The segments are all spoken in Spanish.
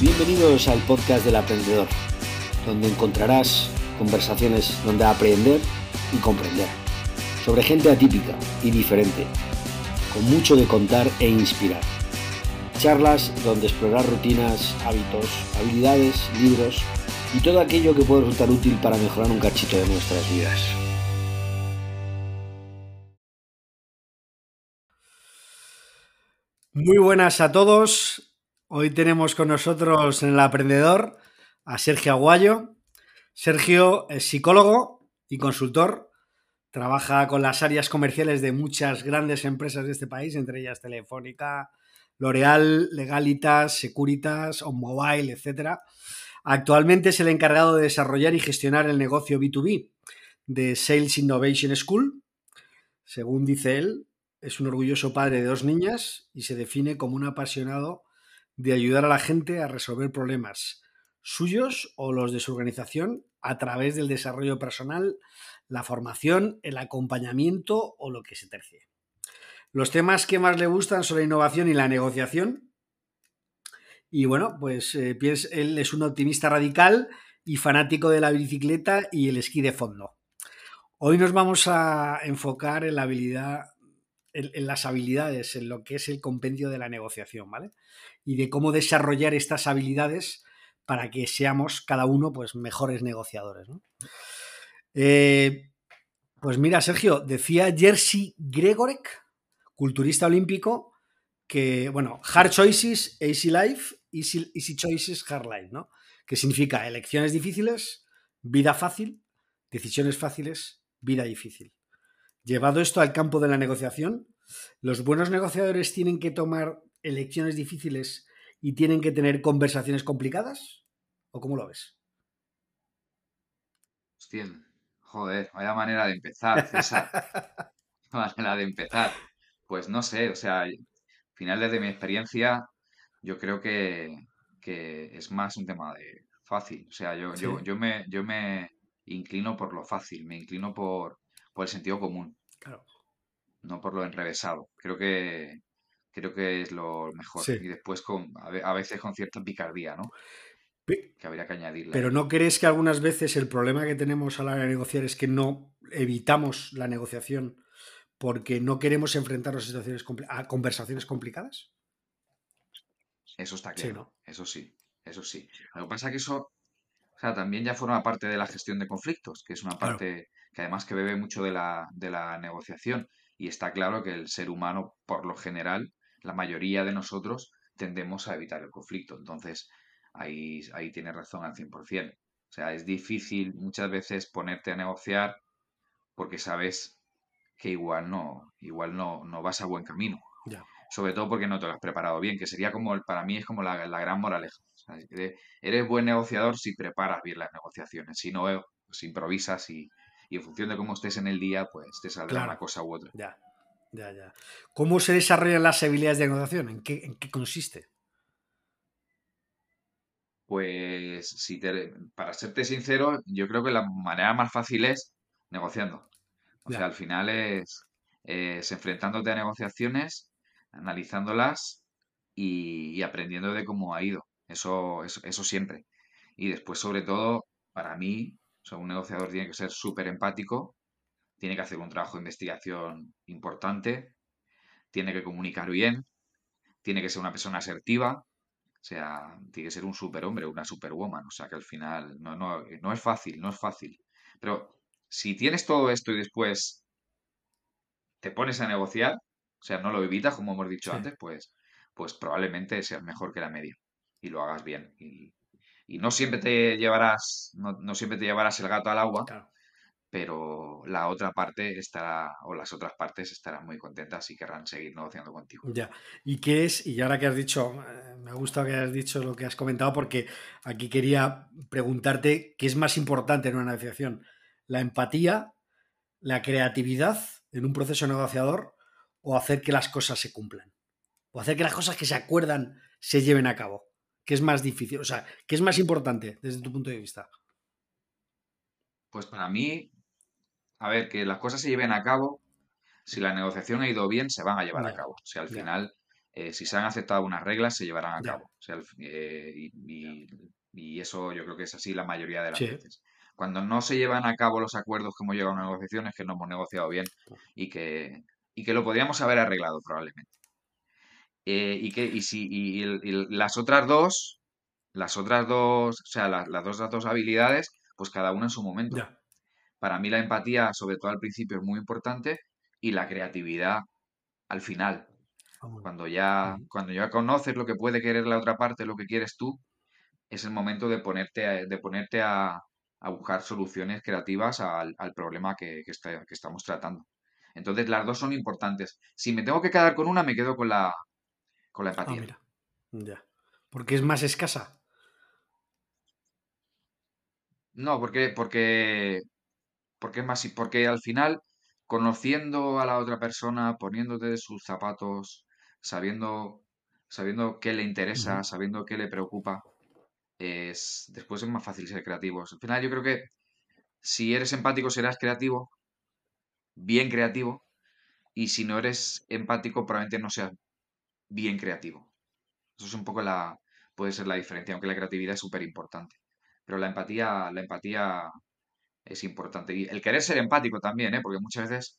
Bienvenidos al podcast del aprendedor, donde encontrarás conversaciones donde aprender y comprender, sobre gente atípica y diferente, con mucho de contar e inspirar. Charlas donde explorar rutinas, hábitos, habilidades, libros y todo aquello que puede resultar útil para mejorar un cachito de nuestras vidas. Muy buenas a todos. Hoy tenemos con nosotros en el aprendedor a Sergio Aguayo. Sergio es psicólogo y consultor. Trabaja con las áreas comerciales de muchas grandes empresas de este país, entre ellas Telefónica, L'Oreal, Legalitas, Securitas, On Mobile, etc. Actualmente es el encargado de desarrollar y gestionar el negocio B2B de Sales Innovation School. Según dice él, es un orgulloso padre de dos niñas y se define como un apasionado de ayudar a la gente a resolver problemas suyos o los de su organización a través del desarrollo personal, la formación, el acompañamiento o lo que se tercie. Los temas que más le gustan son la innovación y la negociación. Y bueno, pues eh, él es un optimista radical y fanático de la bicicleta y el esquí de fondo. Hoy nos vamos a enfocar en la habilidad en, las habilidades, en lo que es el compendio de la negociación, ¿vale? Y de cómo desarrollar estas habilidades para que seamos cada uno pues, mejores negociadores. Eh, pues mira, Sergio, decía Jersey Gregorek, culturista olímpico, que, bueno, hard choices, easy life, easy, easy choices, hard life, ¿no? Que significa elecciones difíciles, vida fácil, decisiones fáciles, vida difícil. Llevado esto al campo de la negociación, los buenos negociadores tienen que tomar elecciones difíciles y tienen que tener conversaciones complicadas? ¿O cómo lo ves? Hostia, joder, vaya manera de empezar, César. manera de empezar. Pues no sé, o sea, al final desde mi experiencia, yo creo que, es más un tema de fácil. O sea, yo, yo, yo, me, yo me inclino por lo fácil, me inclino por, por el sentido común. Claro no por lo enrevesado. Creo que creo que es lo mejor. Y después con, a veces con cierta picardía, ¿no? que habría que añadirle. Pero ¿no crees que algunas veces el problema que tenemos a la hora de negociar es que no evitamos la negociación porque no queremos enfrentarnos a situaciones a conversaciones complicadas? Eso está claro. Eso sí, eso sí. Lo que pasa es que eso o sea, también ya forma parte de la gestión de conflictos, que es una parte que además que bebe mucho de la, de la negociación. Y está claro que el ser humano, por lo general, la mayoría de nosotros tendemos a evitar el conflicto. Entonces, ahí, ahí tiene razón al 100%. O sea, es difícil muchas veces ponerte a negociar porque sabes que igual no, igual no, no vas a buen camino. Sobre todo porque no te lo has preparado bien, que sería como, para mí es como la, gran moraleja. eres buen negociador si preparas bien las negociaciones, si no, pues improvisas y, y en función de cómo estés en el día, pues te saldrá una cosa u otra. Ya, ya, ya. ¿Cómo se desarrollan las habilidades de negociación? ¿En qué, en qué consiste? Pues, si para serte sincero, yo creo que la manera más fácil es negociando. O sea, al final es, enfrentándote a negociaciones, analizándolas y, aprendiendo de cómo ha ido. Eso, eso, eso siempre. Y después, sobre todo, para mí, o sea, un negociador tiene que ser súper empático, tiene que hacer un trabajo de investigación importante, tiene que comunicar bien, tiene que ser una persona asertiva, o sea, tiene que ser un superhombre, una superwoman. O sea, que al final no, no, no es fácil, no es fácil. Pero si tienes todo esto y después te pones a negociar, o sea, no lo evitas, como hemos dicho antes, pues, pues probablemente seas mejor que la media y lo hagas bien. Y, y no siempre te llevarás, no, siempre te llevarás el gato al agua, pero la otra parte estará, o las otras partes estarán muy contentas y querrán seguir negociando contigo. Ya. ¿Y qué es? Y ahora que has dicho, eh, me gusta que hayas dicho lo que has comentado, porque aquí quería preguntarte qué es más importante en una negociación, la empatía, la creatividad en un proceso negociador o hacer que las cosas se cumplan, o hacer que las cosas que se acuerdan se lleven a cabo. ¿Qué es más difícil? O sea, ¿qué es más importante desde tu punto de vista? Pues para mí, a ver, que las cosas se lleven a cabo, si la negociación ha ido bien, se van a llevar a cabo. O sea, al final, eh, si se han aceptado unas reglas, se llevarán a cabo. Eh, y, eso yo creo que es así la mayoría de las veces. Cuando no se llevan a cabo los acuerdos que hemos llegado a negociaciones, que no hemos negociado bien y que, y que lo podríamos haber arreglado probablemente. Eh, y que y si y, las otras dos, las otras dos, o sea, las, las dos, dos habilidades, pues cada una en su momento. Para mí la empatía, sobre todo al principio, es muy importante y la creatividad al final. Cuando ya, cuando ya conoces lo que puede querer la otra parte, lo que quieres tú, es el momento de ponerte a, de ponerte a, buscar soluciones creativas al, problema que, que, estamos tratando. Entonces, las dos son importantes. Si me tengo que quedar con una, me quedo con la, con la ah, empatía. Ya. Porque es más escasa. No, porque, porque, porque es más, porque al final, conociendo a la otra persona, poniéndote sus zapatos, sabiendo, sabiendo qué le interesa, sabiendo qué le preocupa, es, después es más fácil ser creativo. Al final yo creo que si eres empático serás creativo, bien creativo, y si no eres empático probablemente no seas bien creativo. Eso es un poco la, puede ser la diferencia, aunque la creatividad es súper importante. Pero la empatía, la empatía es importante. Y el querer ser empático también, ¿eh? porque muchas veces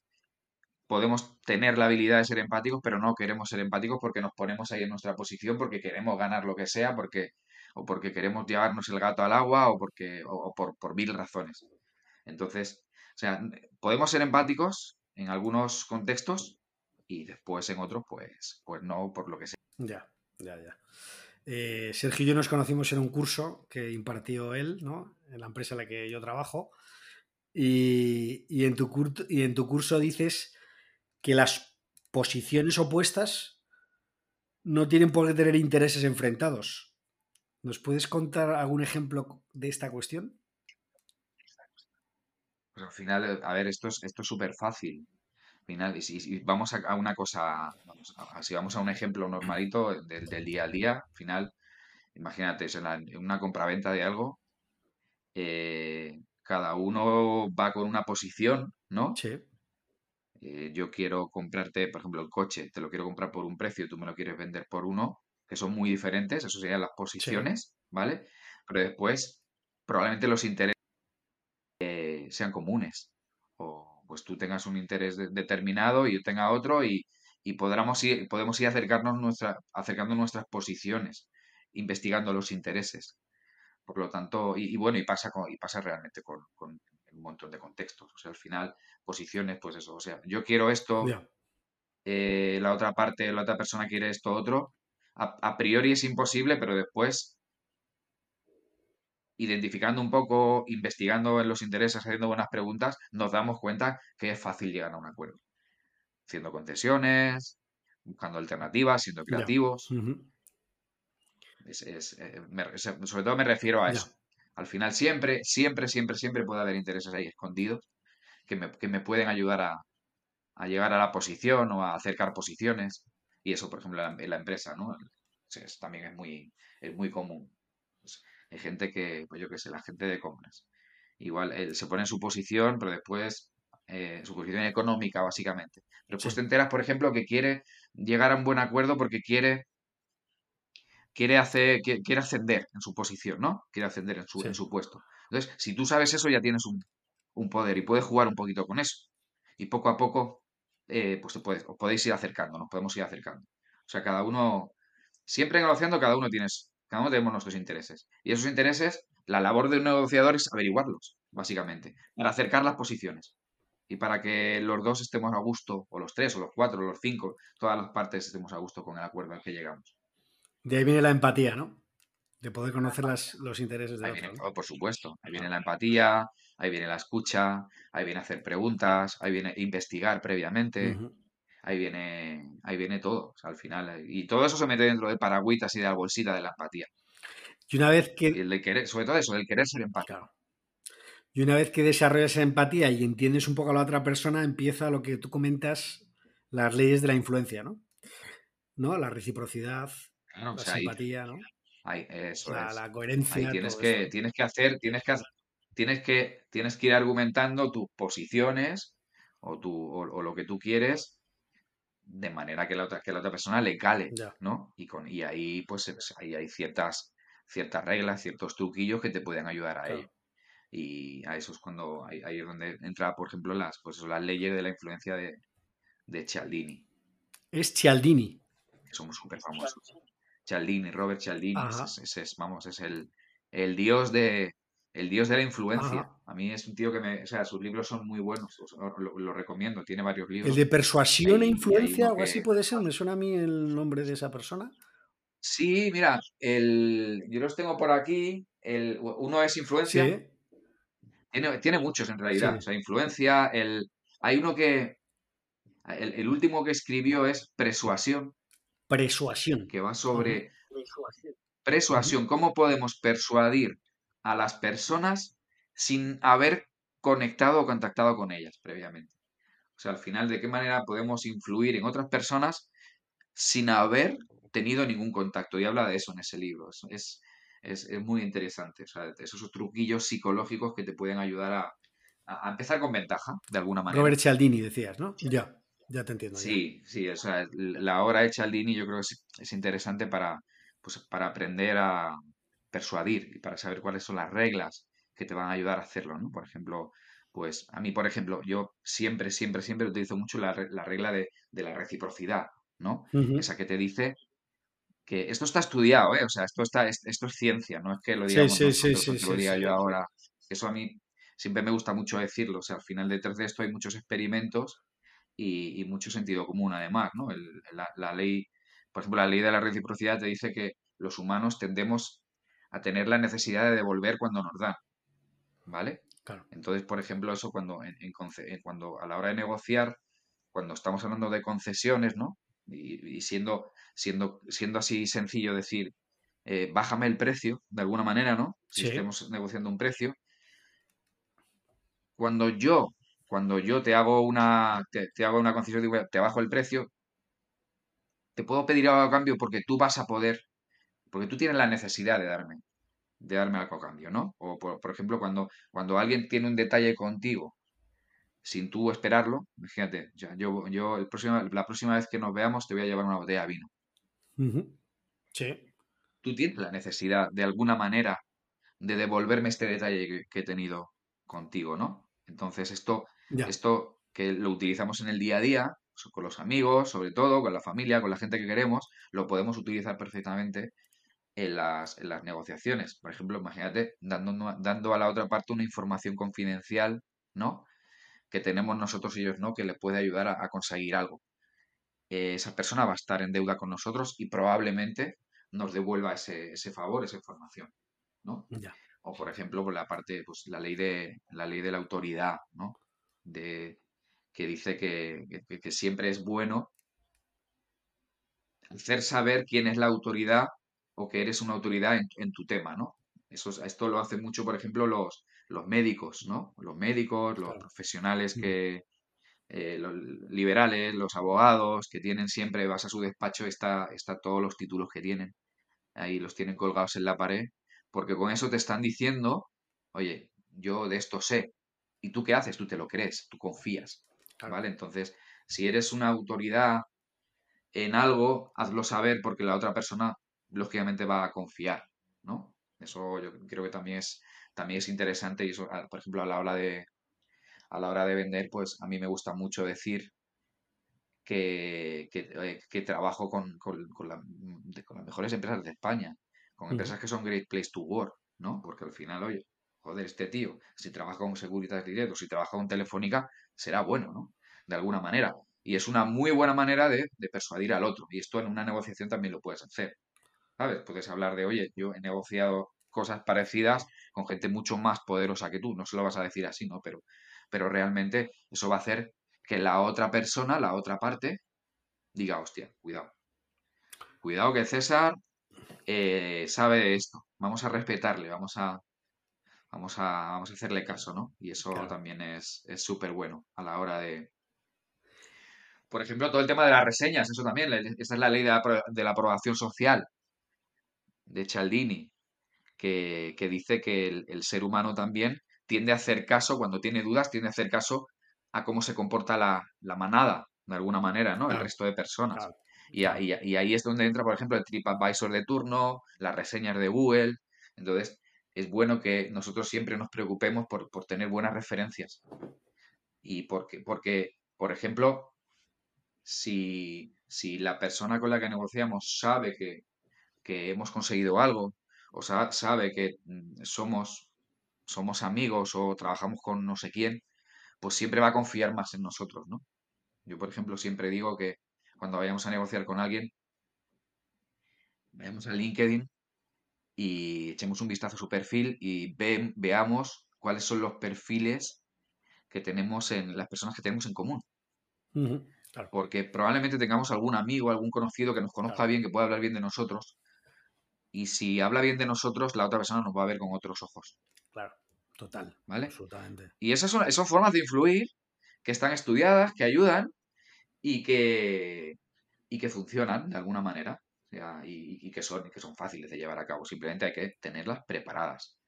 podemos tener la habilidad de ser empáticos, pero no queremos ser empáticos porque nos ponemos ahí en nuestra posición, porque queremos ganar lo que sea, porque, o porque queremos llevarnos el gato al agua, o porque, o, por, por mil razones. Entonces, o sea, podemos ser empáticos en algunos contextos y después en otros, pues, pues no, por lo que sea. Ya, ya, ya. Eh, Sergio y yo nos conocimos en un curso que impartió él, ¿no? En la empresa en la que yo trabajo. Y, y en, tu y en tu curso dices que las posiciones opuestas no tienen por qué tener intereses enfrentados. ¿Nos puedes contar algún ejemplo de esta cuestión? Pues al final, a ver, esto es esto súper fácil. Al final, y si, vamos a, una cosa, si vamos a un ejemplo normalito del, día al día, al final, imagínate, en, en una compraventa de algo, eh, cada uno va con una posición, ¿no? Sí. Eh, yo quiero comprarte, por ejemplo, el coche, te lo quiero comprar por un precio, tú me lo quieres vender por uno, que son muy diferentes, eso serían las posiciones, ¿vale? Pero después, probablemente los intereses eh, sean comunes. O pues tú tengas un interés determinado y yo tenga otro y, podamos ir, podemos ir acercarnos nuestra, acercando nuestras posiciones, investigando los intereses. Por lo tanto, y, bueno, y pasa, y pasa realmente con, un montón de contextos. O sea, al final, posiciones, pues eso. O sea, yo quiero esto, eh, la otra parte, la otra persona quiere esto otro. A, priori es imposible, pero después, identificando un poco, investigando en los intereses, haciendo buenas preguntas, nos damos cuenta que es fácil llegar a un acuerdo. Haciendo concesiones, buscando alternativas, siendo creativos. Eh, sobre todo me refiero a eso. Al final siempre, siempre, siempre, siempre puede haber intereses ahí escondidos que me, pueden ayudar a, llegar a la posición o a acercar posiciones. Y eso, por ejemplo, en la, empresa, ¿no? también es muy, es muy común. Hay gente que, pues yo qué sé, la gente de compras. Igual eh, se pone en su posición, pero después eh, su posición económica, básicamente. Pero después te enteras, por ejemplo, que quiere llegar a un buen acuerdo porque quiere quiere, hacer, quiere, ascender en su posición, ¿no? Quiere ascender en su, en su puesto. Entonces, si tú sabes eso, ya tienes un, poder y puedes jugar un poquito con eso. Y poco a poco, eh, pues te puedes, os podéis ir acercando, nos podemos ir acercando. O sea, cada uno, siempre negociando, cada uno tienes, cada uno tenemos nuestros intereses. Y esos intereses, la labor de un negociador es averiguarlos, básicamente, para acercar las posiciones. Y para que los dos estemos a gusto, o los tres, o los cuatro, o los cinco, todas las partes estemos a gusto con el acuerdo al que llegamos. De ahí viene la empatía, ¿no? De poder conocer los intereses de otro. Por supuesto. Ahí viene la empatía, ahí viene la escucha, ahí viene hacer preguntas, ahí viene investigar previamente. Ahí viene, ahí viene todo, al final. Y todo eso se mete dentro de paragüitas y de la bolsita de la empatía. Y una vez que. el de querer, sobre todo eso, el querer ser empático. Y una vez que desarrollas esa empatía y entiendes un poco a la otra persona, empieza lo que tú comentas, las leyes de la influencia, ¿no? ¿No? La reciprocidad, la simpatía, ¿no? la, coherencia. tienes, que, tienes que hacer, tienes que, tienes que, tienes que ir argumentando tus posiciones o, tu, o, lo que tú quieres de manera que la otra, que la otra persona le cale, ¿no? Y, con, y ahí, pues, ahí hay ciertas, ciertas reglas, ciertos truquillos que te pueden ayudar a ello. Y a eso es cuando, ahí, es donde entra, por ejemplo, las, pues, las leyes de la influencia de, de Cialdini. Es Cialdini. Somos súper famosos. Cialdini, Robert Cialdini, es, vamos, es el, el dios de, el dios de la influencia. A mí es un tío que me. O sea, sus libros son muy buenos. Lo, recomiendo. Tiene varios libros. ¿El de persuasión e influencia? ¿O así puede ser? ¿Me suena a mí el nombre de esa persona? Sí, mira, el, yo los tengo por aquí. El, uno es influencia. Tiene, tiene, muchos en realidad. O sea, influencia. El, hay uno que. El, último que escribió es Persuasión. Persuasión. Que va sobre. Persuasión. ¿Cómo podemos persuadir a las personas sin haber conectado o contactado con ellas previamente. O sea, al final, ¿de qué manera podemos influir en otras personas sin haber tenido ningún contacto? Y habla de eso en ese libro. Es, es, muy interesante. O sea, esos truquillos psicológicos que te pueden ayudar a, empezar con ventaja, de alguna manera. Robert Cialdini, decías, ¿no? Ya, ya te entiendo. Sí, sí, o sea, la obra de Cialdini yo creo que es, es interesante para, pues, para aprender a, persuadir y para saber cuáles son las reglas que te van a ayudar a hacerlo, ¿no? Por ejemplo, pues a mí, por ejemplo, yo siempre, siempre, siempre utilizo mucho la, regla de, la reciprocidad, ¿no? Esa que te dice que esto está estudiado, ¿eh? O sea, esto, está, esto es ciencia, no es que lo digamos sí, sí, sí, lo diga yo ahora. Eso a mí siempre me gusta mucho decirlo. O sea, al final detrás de esto hay muchos experimentos y, mucho sentido común, además, ¿no? la, la ley, por ejemplo, la ley de la reciprocidad te dice que los humanos tendemos a tener la necesidad de devolver cuando nos dan. ¿Vale? Entonces, por ejemplo, eso cuando, en, cuando a la hora de negociar, cuando estamos hablando de concesiones, ¿no? Y, siendo, siendo, siendo así sencillo decir, eh, bájame el precio, de alguna manera, ¿no? Si estemos negociando un precio. Cuando yo, cuando yo te hago una, te, hago una concesión, digo, te bajo el precio, te puedo pedir algo a cambio porque tú vas a poder porque tú tienes la necesidad de darme, de darme algo a cambio, ¿no? O por, ejemplo, cuando, cuando alguien tiene un detalle contigo sin tú esperarlo, imagínate, ya, yo, yo el próximo, la próxima vez que nos veamos te voy a llevar una botella de vino. Sí. Tú tienes la necesidad, de alguna manera, de devolverme este detalle que, he tenido contigo, ¿no? Entonces, esto, esto que lo utilizamos en el día a día, con los amigos, sobre todo, con la familia, con la gente que queremos, lo podemos utilizar perfectamente en las, en las negociaciones. Por ejemplo, imagínate dando, dando a la otra parte una información confidencial, ¿no? Que tenemos nosotros y ellos, ¿no? Que le puede ayudar a, conseguir algo. Eh, esa persona va a estar en deuda con nosotros y probablemente nos devuelva ese, ese favor, esa información, ¿no? O, por ejemplo, por la parte, pues la ley de la ley de la autoridad, ¿no? De, que dice que, que siempre es bueno hacer saber quién es la autoridad o que eres una autoridad en, tu tema, ¿no? Eso, esto lo hacen mucho, por ejemplo, los, los médicos, ¿no? Los médicos, los profesionales mm. que, eh, los liberales, los abogados, que tienen siempre, vas a su despacho, está, está todos los títulos que tienen. Ahí los tienen colgados en la pared, porque con eso te están diciendo, oye, yo de esto sé. ¿Y tú qué haces? Tú te lo crees, tú confías. ¿Vale? Entonces, si eres una autoridad en algo, hazlo saber porque la otra persona lógicamente va a confiar, ¿no? Eso yo creo que también es, también es interesante y eso, por ejemplo, a la hora de, a la hora de vender, pues a mí me gusta mucho decir que, que, trabajo con, con, las mejores empresas de España, con empresas que son great place to work, ¿no? Porque al final, oye, joder, este tío, si trabaja con Securitas Direct o si trabaja con Telefónica, será bueno, ¿no? De alguna manera. Y es una muy buena manera de, de persuadir al otro. Y esto en una negociación también lo puedes hacer. ¿Sabes? Puedes hablar de, oye, yo he negociado cosas parecidas con gente mucho más poderosa que tú, no se lo vas a decir así, ¿no? Pero, pero realmente eso va a hacer que la otra persona, la otra parte, diga, hostia, cuidado. Cuidado que César eh, sabe de esto. Vamos a respetarle, vamos a, vamos a, vamos a hacerle caso, ¿no? Y eso también es súper bueno a la hora de... Por ejemplo, todo el tema de las reseñas, eso también, esa es la ley de la aprobación social de Cialdini, que, dice que el, ser humano también tiende a hacer caso, cuando tiene dudas, tiende a hacer caso a cómo se comporta la, manada, de alguna manera, ¿no? El Claro, resto de personas. claro, Y, y ahí es donde entra, por ejemplo, el TripAdvisor de turno, las reseñas de Google. Entonces, es bueno que nosotros siempre nos preocupemos por, por tener buenas referencias. Y porque, porque, por ejemplo, si, si la persona con la que negociamos sabe que, que hemos conseguido algo, o sa- sabe que mm, somos, somos amigos o trabajamos con no sé quién, pues siempre va a confiar más en nosotros, ¿no? Yo, por ejemplo, siempre digo que cuando vayamos a negociar con alguien, vayamos a LinkedIn y echemos un vistazo a su perfil y ve- veamos cuáles son los perfiles que tenemos en las personas que tenemos en común. Claro, Porque probablemente tengamos algún amigo, algún conocido que nos conozca claro, bien, que pueda hablar bien de nosotros. Y si habla bien de nosotros, la otra persona nos va a ver con otros ojos. claro. Total, ¿Vale? absolutamente. Y esas son, esas son formas de influir que están estudiadas, que ayudan y que, y que funcionan de alguna manera. O sea, y, y que son, que son fáciles de llevar a cabo. Simplemente hay que tenerlas preparadas.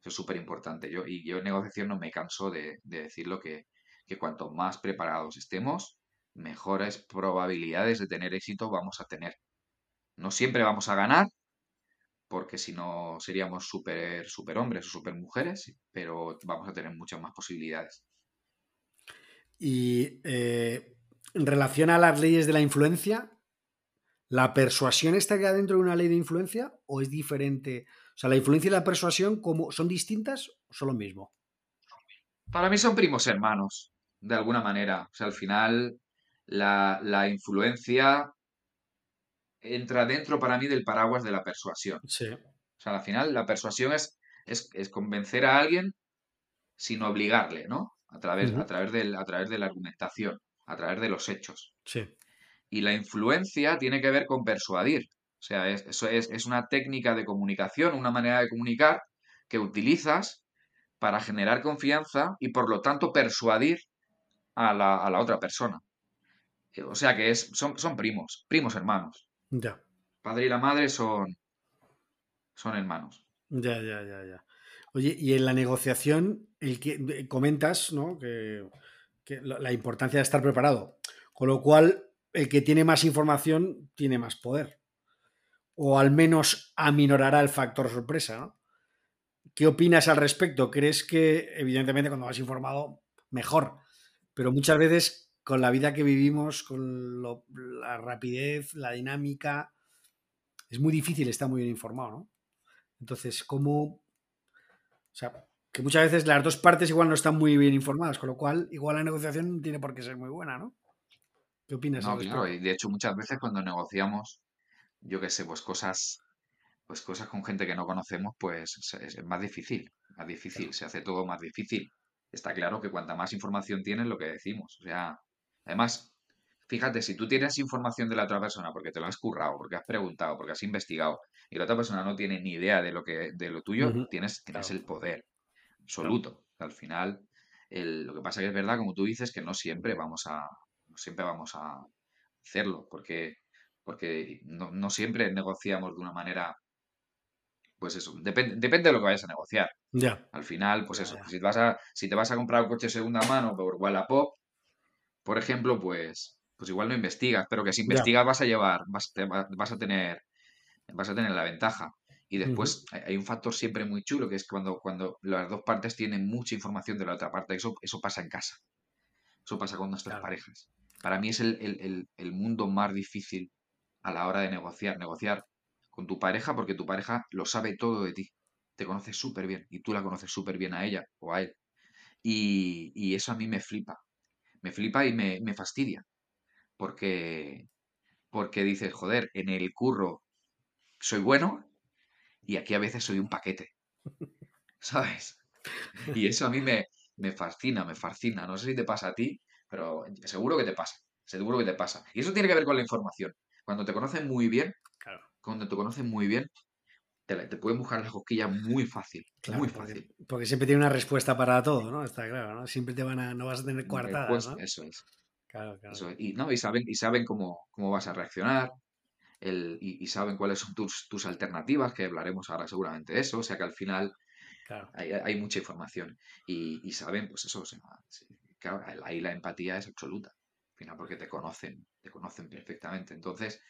Eso es súper importante. Yo, y yo en negociación no me canso de, de decirlo que, que cuanto más preparados estemos, mejores probabilidades de tener éxito vamos a tener. No siempre vamos a ganar, porque si no seríamos súper super hombres o super mujeres, pero vamos a tener muchas más posibilidades. Y eh, en relación a las leyes de la influencia, ¿la persuasión está queda dentro de una ley de influencia o es diferente? O sea, ¿la influencia y la persuasión como, son distintas o son lo mismo? Para mí son primos hermanos, de alguna manera. O sea, al final la, la influencia entra dentro para mí del paraguas de la persuasión. Sí. O sea, al final la persuasión es, es, es convencer a alguien sin obligarle, ¿no? A través, a través del, a través de la argumentación, a través de los hechos. Sí. Y la influencia tiene que ver con persuadir. O sea, es, eso es, es una técnica de comunicación, una manera de comunicar que utilizas para generar confianza y por lo tanto persuadir a la, a la otra persona. Eh, O sea que es, son, son primos, primos hermanos. Ya, Padre y la madre son, son hermanos. ya, ya, ya, ya. Oye, y en la negociación, el que de- comentas, ¿no? Que, que la la importancia de estar preparado. Con lo cual, el que tiene más información tiene más poder. O al menos aminorará el factor sorpresa, ¿no? ¿Qué opinas al respecto? ¿Crees que, evidentemente, cuando vas informado, mejor? Pero muchas veces, con la vida que vivimos, con lo- la rapidez, la dinámica, es muy difícil estar muy bien informado, ¿no? Entonces, ¿cómo...? O sea, que muchas veces las dos partes igual no están muy bien informadas, con lo cual, igual la negociación no tiene por qué ser muy buena, ¿no? ¿Qué opinas No, claro, y de hecho muchas veces cuando negociamos, yo qué sé, pues cosas, pues cosas con gente que no conocemos, pues es, es más difícil, más difícil, Claro. se hace todo más difícil. Está claro que cuanta más información tienes, lo que decimos. O sea, además, fíjate, si tú tienes información de la otra persona porque te lo has currado, porque has preguntado, porque has investigado, y la otra persona no tiene ni idea de lo que, de lo tuyo, tienes, tienes Claro, el poder claro. absoluto. Al final, el- lo que pasa que es verdad, como tú dices, que no siempre vamos a, no siempre vamos a hacerlo, porque, porque no, no siempre negociamos de una manera, pues eso, depende, depende de lo que vayas a negociar. Ya, Al final, pues eso, ya. si te vas a, si te vas a comprar un coche de segunda mano por Wallapop, por ejemplo, pues, pues igual no investigas, pero que si investigas vas a llevar, vas, te vas a tener, vas a tener la ventaja. Y después hay hay un factor siempre muy chulo, que es cuando, cuando las dos partes tienen mucha información de la otra parte. Eso, eso pasa en casa. Eso pasa con nuestras Claro. parejas. Para mí es el, el- el- el mundo más difícil a la hora de negociar. Negociar con tu pareja porque tu pareja lo sabe todo de ti. Te conoce súper bien y tú la conoces súper bien a ella o a él. Y, y eso a mí me flipa. Me flipa y me, me fastidia. Porque, porque dices, joder, en el curro soy bueno y aquí a veces soy un paquete. ¿Sabes? Y eso a mí me, me fascina, me fascina. No sé si te pasa a ti, pero seguro que te pasa. Seguro que te pasa. Y eso tiene que ver con la información. Cuando te conocen muy bien, Claro. cuando te conocen muy bien, te, te pueden buscar las cosquillas muy fácil. Muy Claro, fácil. porque siempre tiene una respuesta para todo, ¿no? Está claro, ¿no? Siempre te van a, no vas a tener Una coartadas, respuesta, ¿no? eso es. Claro, claro, Eso es. Y, no, y saben, y saben cómo, cómo vas a reaccionar. El, y, y saben cuáles son tus, tus alternativas, que hablaremos ahora seguramente de eso. O sea que al final claro. hay, hay mucha información. Y, y saben, pues eso, o sea, claro, ahí la empatía es absoluta. Al final porque te conocen, te conocen perfectamente. Entonces,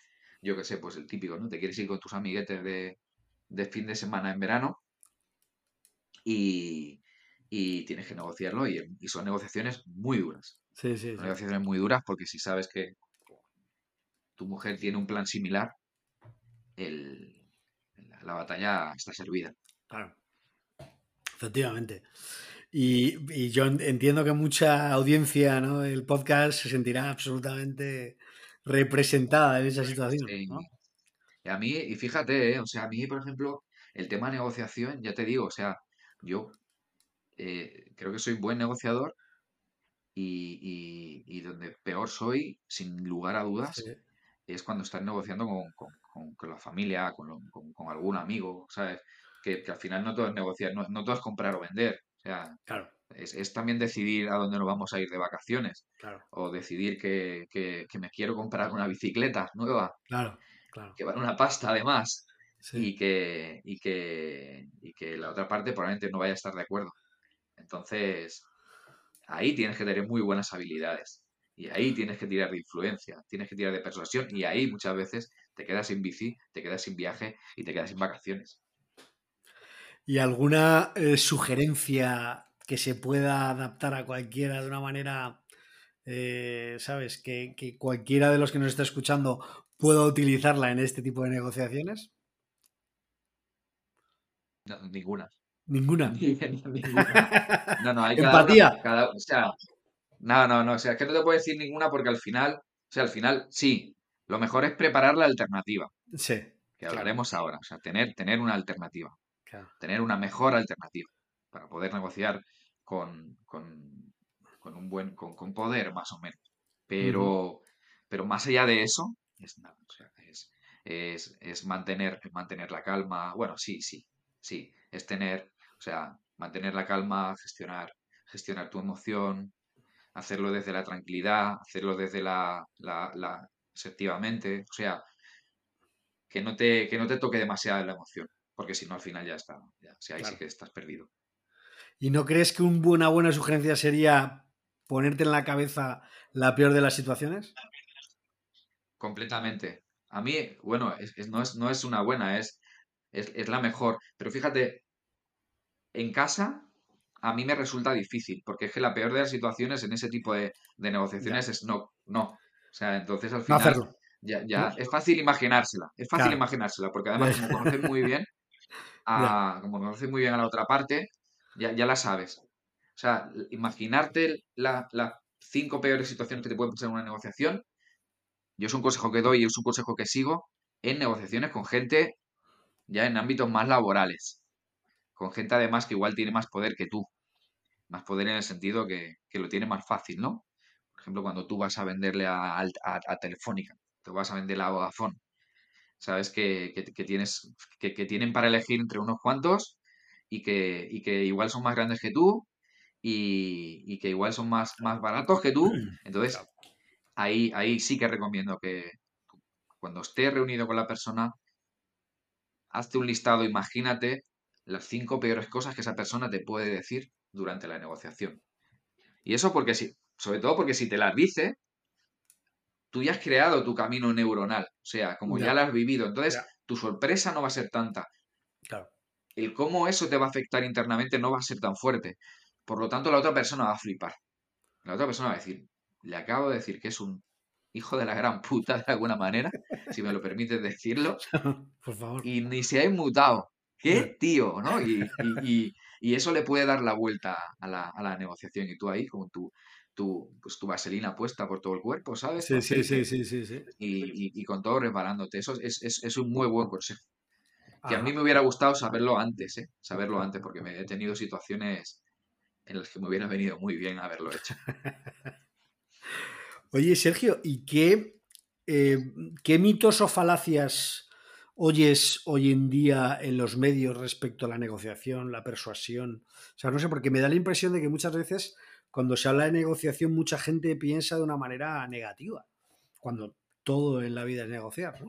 yo qué sé, pues el típico, ¿no? Te quieres ir con tus amiguetes de, de fin de semana en verano y, y tienes que negociarlo y, y son negociaciones muy duras. Sí, sí, sí. negociaciones muy duras porque si sabes que tu mujer tiene un plan similar, el, la batalla está servida. Claro. Efectivamente. Y, y yo en- entiendo que mucha audiencia, ¿no? El podcast se sentirá absolutamente representada en esa situación, Sí. ¿no? Y a mí, y fíjate, ¿eh? o sea, a mí, por ejemplo, el tema de negociación, ya te digo, o sea, yo eh, creo que soy buen negociador y, y- y donde peor soy, sin lugar a Sí, dudas, es cuando estás negociando con, con- con- con la familia, con, lo- con- con algún amigo, ¿sabes? Que, que al final no todo es negociar, no, no todo es comprar o vender. O sea, claro, es, es también decidir a dónde nos vamos a ir de vacaciones claro, o decidir que, que- que me quiero comprar una bicicleta nueva, claro, claro. que vale una pasta además, Sí. y que, y que, y que la otra parte probablemente no vaya a estar de acuerdo. Entonces, ahí tienes que tener muy buenas habilidades. Y ahí tienes que tirar de influencia, tienes que tirar de persuasión. Y ahí muchas veces te quedas sin bici, te quedas sin viaje y te quedas sin vacaciones. ¿Y alguna eh, sugerencia que se pueda adaptar a cualquiera de una manera, eh, ¿sabes? Que, que cualquiera de los que nos está escuchando pueda utilizarla en este tipo de negociaciones? No, ninguna. Ninguna. ninguna. No, no, hay Empatía. cada- o sea, no, no, no, o sea, es que no te puedo decir ninguna porque al final, o sea, al final, sí, lo mejor es preparar la alternativa, Sí. que Claro. hablaremos ahora, o sea, tener, tener una alternativa. claro. tener una mejor alternativa para poder negociar con, con, con un buen con, con poder más o menos pero pero más allá de eso es nada o sea, es, es, es mantener mantener la calma bueno sí sí sí es tener o sea mantener la calma gestionar gestionar tu emoción hacerlo desde la tranquilidad hacerlo desde la, la, la asertivamente o sea que no te que no te toque demasiado la emoción porque si no al final ya está ya, o sea, ahí Claro. sí que estás perdido ¿Y no crees que un- una buena sugerencia sería ponerte en la cabeza la peor de las situaciones? Completamente. A mí bueno es- es- no es no es una buena es, es es la mejor pero fíjate en casa a mí me resulta difícil porque es que la peor de las situaciones en ese tipo de, de negociaciones es no no. O sea entonces al No final hacerlo. ya, ya es fácil imaginársela es fácil Claro. imaginársela porque además como conoces muy bien a, como conoces muy bien a la otra parte ya, ya la sabes. O sea imaginarte la- las cinco peores situaciones que te pueden pasar en una negociación yo es un consejo que doy y es un consejo que sigo en negociaciones con gente ya en ámbitos más laborales con gente además que igual tiene más poder que tú más poder en el sentido que, que lo tiene más fácil, ¿no? Por ejemplo, cuando tú vas a venderle a, a- a Telefónica, te vas a venderle a Vodafone, sabes que, que- que tienes, que, que tienen para elegir entre unos cuantos y que, y que igual son más grandes que tú y, y que igual son más, más baratos que tú. Entonces. Ahí, ahí sí que recomiendo que cuando estés reunido con la persona, hazte un listado, imagínate las cinco peores cosas que esa persona te puede decir durante la negociación. Y eso porque si, sobre todo porque si te las dice, tú ya has creado tu camino neuronal. O sea, como ya, Ya. la has vivido. Entonces, Ya. tu sorpresa no va a ser tanta. Claro. El cómo eso te va a afectar internamente no va a ser tan fuerte. Por lo tanto, la otra persona va a flipar. La otra persona va a decir, le acabo de decir que es un hijo de la gran puta de alguna manera, si me lo permites decirlo, Por favor. y ni se ha inmutado. ¿Qué tío? ¿no? Y, y- y- y eso le puede dar la vuelta a la, a la negociación. Y tú ahí, con tu, tu, pues, tu vaselina puesta por todo el cuerpo, ¿sabes? Sí, sí, sí, sí, sí, sí. Y, con todo resbalándote. Eso es, es- es un muy buen consejo. Que a mí me hubiera gustado saberlo antes, ¿eh? Saberlo antes, porque me he tenido situaciones en las que me hubiera venido muy bien haberlo hecho. Oye, Sergio, ¿y qué, eh, qué mitos o falacias oyes hoy en día en los medios respecto a la negociación, la persuasión? O sea, no sé, porque me da la impresión de que muchas veces cuando se habla de negociación mucha gente piensa de una manera negativa, cuando todo en la vida es negociar. ¿no?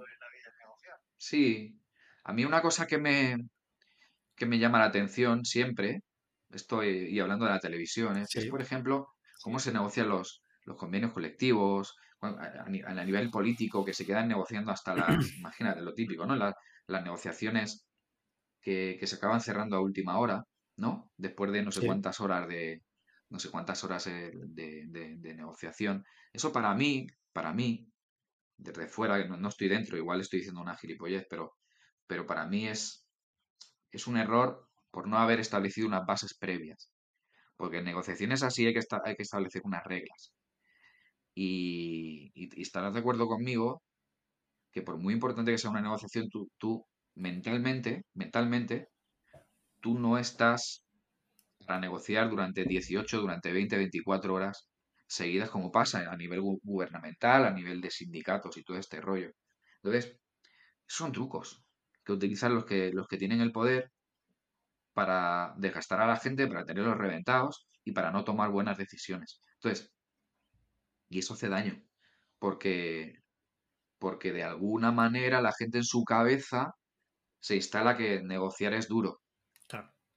Sí, a mí una cosa que me, que me llama la atención siempre, estoy y hablando de la televisión, ¿eh? es por ejemplo cómo se negocian los, los convenios colectivos, a, nivel político, que se quedan negociando hasta las, imagínate, lo típico, ¿no? las negociaciones que, se acaban cerrando a última hora, ¿no? Después de no sé cuántas horas de, no sé cuántas horas eh, de, negociación. Eso para mí, para mí, desde fuera, no, no, estoy dentro, igual estoy diciendo una gilipollez, pero, pero para mí es, es un error por no haber establecido unas bases previas. Porque en negociaciones así hay que, hay que establecer unas reglas. Y, estarás de acuerdo conmigo que por muy importante que sea una negociación, tú, tú mentalmente, mentalmente, tú no estás para negociar durante 18, durante 20, 24 horas seguidas, como pasa a nivel gubernamental, a nivel de sindicatos y todo este rollo. Entonces, son trucos que utilizan los que, los que tienen el poder para desgastar a la gente, para tenerlos reventados y para no tomar buenas decisiones. Entonces, y eso hace daño, porque, porque de alguna manera la gente en su cabeza se instala que negociar es duro.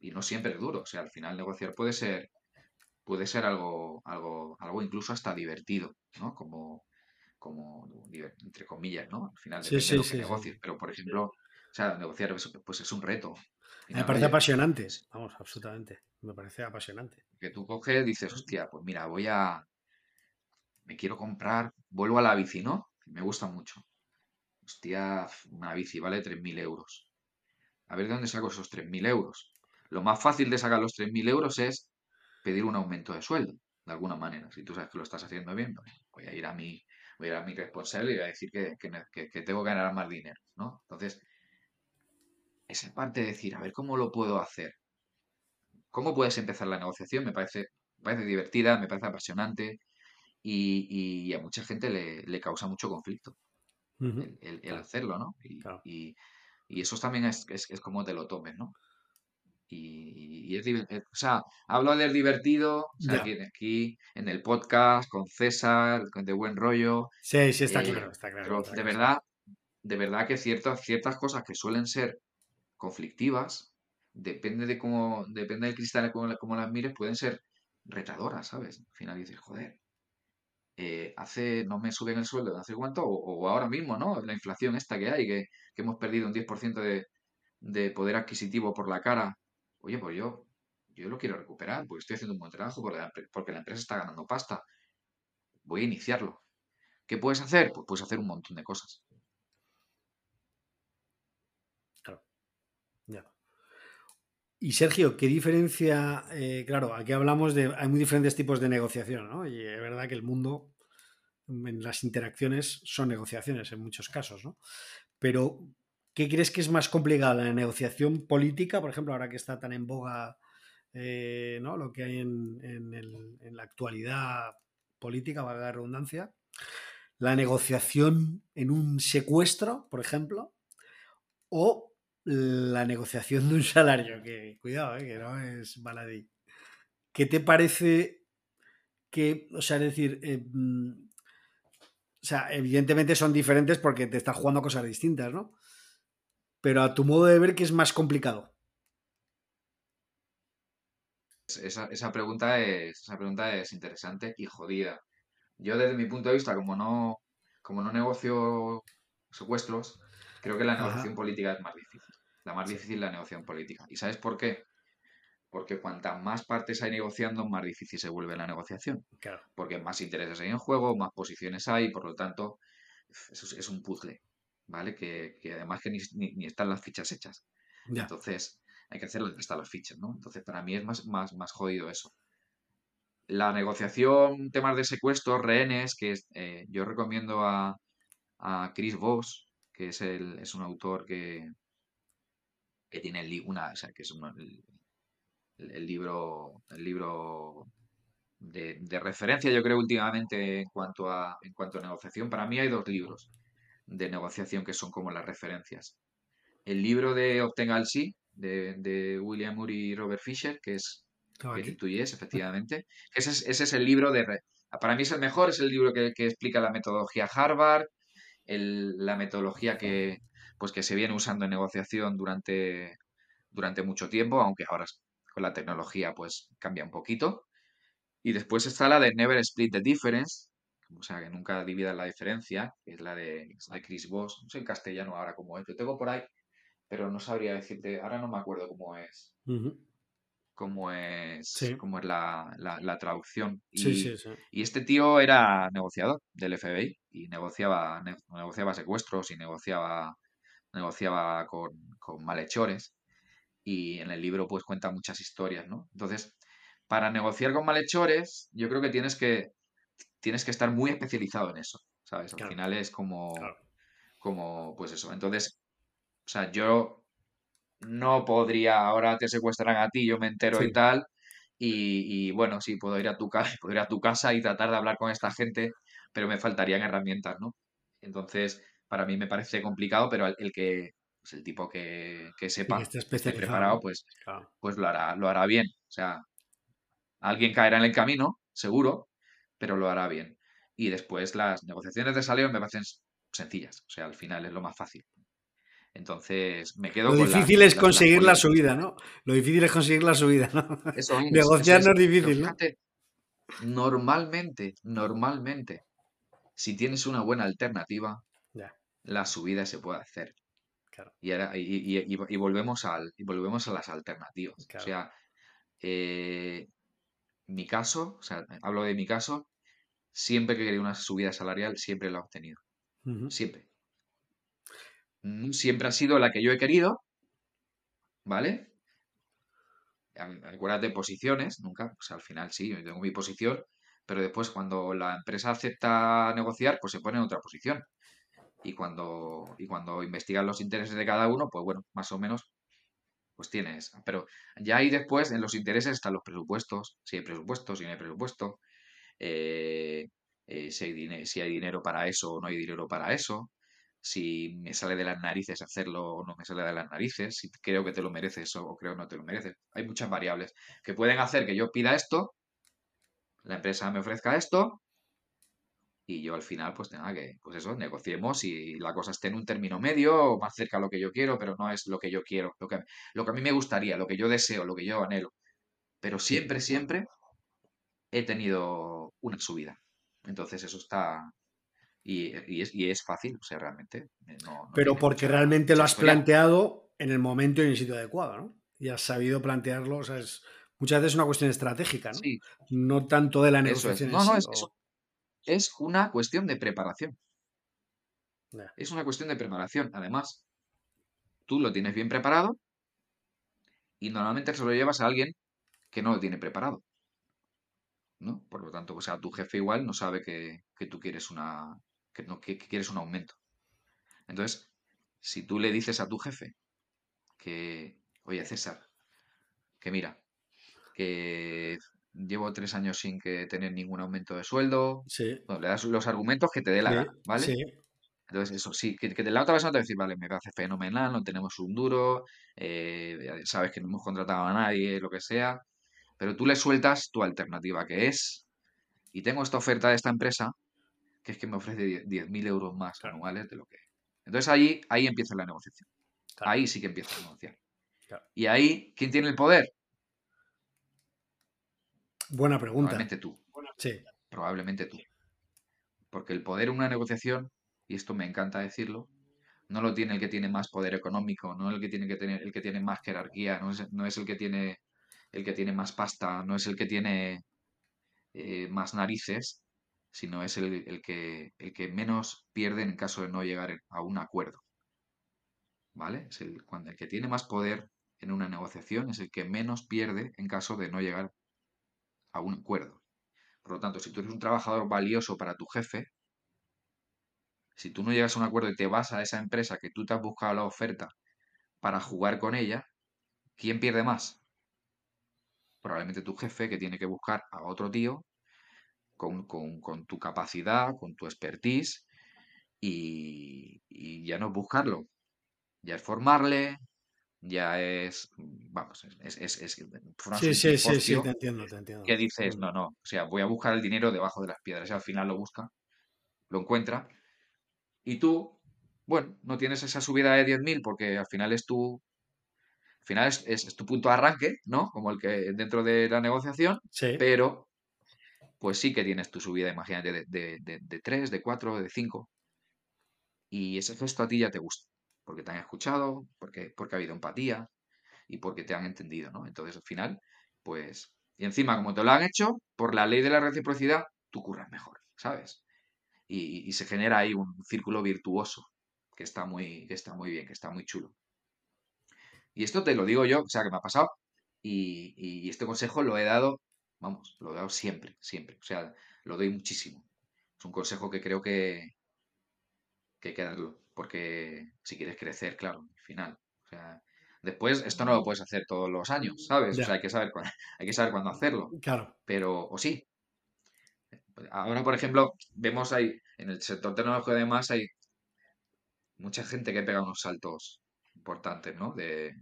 Y no siempre es duro. O sea, al final negociar puede ser, puede ser algo, algo, algo incluso hasta divertido, ¿no? Como, como entre comillas, ¿no? Al final depende de lo que negocies. Pero, por ejemplo, o sea, negociar pues es un reto. Me parece apasionante, vamos, absolutamente. Me parece apasionante. Que tú coges, dices, hostia, pues mira, voy a. Me quiero comprar. Vuelvo a la bici, ¿no? Me gusta mucho. Hostia, una bici vale 3.000 euros. A ver de dónde saco esos 3.000 euros. Lo más fácil de sacar los 3.000 euros es pedir un aumento de sueldo, de alguna manera. Si tú sabes que lo estás haciendo bien, pues voy a ir a mi, voy a, ir a mi responsable y voy a decir que, que tengo que ganar más dinero, ¿no? Entonces, esa parte de decir, a ver cómo lo puedo hacer. ¿Cómo puedes empezar la negociación? Me parece, parece divertida, me parece apasionante y, a mucha gente le, causa mucho conflicto el, hacerlo, ¿no? Y, eso también es, como te lo tomes, ¿no? Y, es eh, o sea, hablo de divertido, aquí, en el podcast con César, de buen rollo. Sí, sí, está eh, claro, está claro. Pero de verdad, de verdad que ciertas, ciertas cosas que suelen ser conflictivas, depende de cómo, depende del cristal cómo, las mires, pueden ser retadoras, ¿sabes? Al final dices, joder, eh, hace, no me suben el sueldo de hace cuánto, o, ahora mismo, ¿no? La inflación esta que hay, que, hemos perdido un 10% de, de poder adquisitivo por la cara. Oye, pues yo, yo lo quiero recuperar, porque estoy haciendo un buen trabajo, porque la, porque la empresa está ganando pasta. Voy a iniciarlo. ¿Qué puedes hacer? Pues puedes hacer un montón de cosas. Y Sergio, ¿qué diferencia? Eh, claro, aquí hablamos de. Hay muy diferentes tipos de negociación, ¿no? Y es verdad que el mundo, en las interacciones, son negociaciones en muchos casos, ¿no? Pero, ¿qué crees que es más complicado? ¿La negociación política, por ejemplo, ahora que está tan en boga eh, ¿no? lo que hay en, en, la actualidad política, valga la redundancia? ¿La negociación en un secuestro, por ejemplo? ¿O la negociación de un salario, que cuidado, eh, que no es baladí. ¿Qué te parece que, o sea, es decir, eh, mm, o sea, evidentemente son diferentes porque te estás jugando cosas distintas, ¿no? Pero a tu modo de ver, ¿qué es más complicado? Esa, pregunta es, esa pregunta es interesante y jodida. Yo desde mi punto de vista, como no, como no negocio secuestros, creo que la negociación política es más difícil. La más difícil la negociación política. ¿Y sabes por qué? Porque cuantas más partes hay negociando, más difícil se vuelve la negociación. Porque más intereses hay en juego, más posiciones hay, por lo tanto, es, un puzzle, ¿vale? Que, además que ni, están las fichas hechas. Entonces, hay que hacer están las fichas, ¿no? Entonces, para mí es más, más, más jodido eso. La negociación, temas de secuestro, rehenes, que eh, yo recomiendo a, a Chris Voss, que es, el, es un autor que, que tiene el, una, o sea, que es el, libro, el libro de, referencia, yo creo, últimamente en cuanto, a, en cuanto a negociación. Para mí hay dos libros de negociación que son como las referencias. El libro de Obtenga el sí, de, William Moore y Robert Fisher, que es que tú y es, efectivamente. Ese es, ese es el libro de... Para mí es el mejor, es el libro que, explica la metodología Harvard, la metodología que, pues que se viene usando en negociación durante, durante mucho tiempo, aunque ahora con la tecnología pues cambia un poquito. Y después está la de Never Split the Difference, o sea, que nunca dividan la diferencia, que es la de, Chris Voss. No sé en castellano ahora cómo es, lo tengo por ahí, pero no sabría decirte, ahora no me acuerdo cómo es. Cómo es, es la, traducción. Y, y, este tío era negociador del FBI y negociaba, negociaba secuestros y negociaba, negociaba con, con malhechores. Y en el libro pues cuenta muchas historias, ¿no? Entonces, para negociar con malhechores, yo creo que tienes que, tienes que estar muy especializado en eso, ¿sabes? Al final es como, como, pues eso. Entonces, o sea, yo no podría, ahora te secuestran a ti, yo me entero y tal, y, bueno, sí, puedo ir a tu casa, puedo ir a tu casa y tratar de hablar con esta gente, pero me faltarían herramientas, ¿no? Entonces, para mí me parece complicado, pero el, que, pues el tipo que, que sepa, que esté preparado, pues, pues lo hará, lo hará bien. O sea, Alguien caerá en el camino, seguro, pero lo hará bien. Y después las negociaciones de saleo me parecen sencillas, o sea, al final es lo más fácil. Entonces, me quedo lo difícil es conseguir la subida, ¿no? Lo difícil es conseguir la subida, ¿no? Negociar no es difícil, ¿no? Normalmente, normalmente, si tienes una buena alternativa, la subida se puede hacer. Y, ahora, y, volvemos al, y volvemos a las alternativas. O sea, eh, mi caso, o sea, hablo de mi caso, siempre que quería una subida salarial, siempre la he obtenido. Siempre. Mm, siempre ha sido la que yo he querido, ¿vale? Acuérdate posiciones, nunca, pues al final sí, yo tengo mi posición, pero después cuando la empresa acepta negociar, pues se pone en otra posición. Y cuando, y cuando investigan los intereses de cada uno, pues bueno, más o menos pues tienes. Pero ya ahí después en los intereses están los presupuestos, si hay presupuesto, si no hay presupuesto, eh, eh, si, hay si, hay dinero para eso o no hay dinero para eso, si me sale de las narices hacerlo o no me sale de las narices, si creo que te lo mereces o creo que no te lo mereces. Hay muchas variables que pueden hacer que yo pida esto, la empresa me ofrezca esto y yo al final pues tenga que, pues eso, negociemos y la cosa esté en un término medio, más cerca a lo que yo quiero, pero no es lo que yo quiero, lo que, lo que a mí me gustaría, lo que yo deseo, lo que yo anhelo. Pero siempre, siempre he tenido una subida. Entonces eso está... Y, es, y es, fácil, o sea, realmente. Eh, pero porque realmente lo has planteado en el momento y en el sitio adecuado, ¿no? Y has sabido plantearlo, o sea, es muchas veces una cuestión estratégica, ¿no? No tanto de la negociación. No, no, es, es una cuestión de preparación. Es una cuestión de preparación. Además, tú lo tienes bien preparado y normalmente se lo llevas a alguien que no lo tiene preparado. ¿No? Por lo tanto, o sea, tu jefe igual no sabe que, tú quieres una. Que, no, que quieres un aumento. Entonces, si tú le dices a tu jefe que, oye, César, que mira, que llevo tres años sin que tener ningún aumento de sueldo. Sí. le das los argumentos que te dé la gana, ¿vale? Sí. Entonces, eso sí, que, que la otra persona te va a decir, vale, me parece fenomenal, no tenemos un duro, eh, sabes que no hemos contratado a nadie, lo que sea, pero tú le sueltas tu alternativa, que es, y tengo esta oferta de esta empresa, que es que me ofrece 10.000 euros más anuales de lo que... Entonces ahí, ahí empieza la negociación. Ahí sí que empieza a negociar. Y ahí, ¿quién tiene el poder? Buena pregunta. Probablemente tú. Sí. Probablemente tú. Porque el poder en una negociación, y esto me encanta decirlo, no lo tiene el que tiene más poder económico, no el que tiene que tener, el que tiene más jerarquía, no es, no es el que tiene el que tiene más pasta, no es el que tiene eh, más narices, sino es el, que, el que menos pierde en caso de no llegar a un acuerdo. ¿Vale? Es el, cuando el que tiene más poder en una negociación es el que menos pierde en caso de no llegar a un acuerdo. Por lo tanto, si tú eres un trabajador valioso para tu jefe, si tú no llegas a un acuerdo y te vas a esa empresa que tú te has buscado la oferta para jugar con ella, ¿quién pierde más? Probablemente tu jefe que tiene que buscar a otro tío con, tu capacidad, con tu expertise y, y ya no es buscarlo, ya es formarle, ya es, vamos, es, es, es, sí, sí, sí, sí, te entiendo, te entiendo. Que dices, no, no, o sea, voy a buscar el dinero debajo de las piedras y al final lo busca, lo encuentra y tú, bueno, no tienes esa subida de 10.000 porque al final es tu, al final es, tu punto de arranque, ¿no? Como el que dentro de la negociación, pero pues sí que tienes tu subida, imagínate, de, de, de, de 3, de 4, de 5. Y ese gesto a ti ya te gusta, porque te han escuchado, porque, porque ha habido empatía y porque te han entendido, ¿no? Entonces, al final, pues... Y encima, como te lo han hecho, por la ley de la reciprocidad, tú curras mejor, ¿sabes? Y, se genera ahí un círculo virtuoso que está muy, que está muy bien, que está muy chulo. Y esto te lo digo yo, o sea, que me ha pasado. Y, y este consejo lo he dado, vamos, lo he dado siempre, siempre. O sea, lo doy muchísimo. Es un consejo que creo que, que hay que darlo. Porque si quieres crecer, claro, al final. O sea, después esto no lo puedes hacer todos los años, ¿sabes? O sea, hay que saber, cuándo- hay que saber cuándo hacerlo. Claro. Pero, o sí. Ahora, por ejemplo, vemos ahí, en el sector tecnológico además hay mucha gente que pega unos saltos importantes, ¿no? De,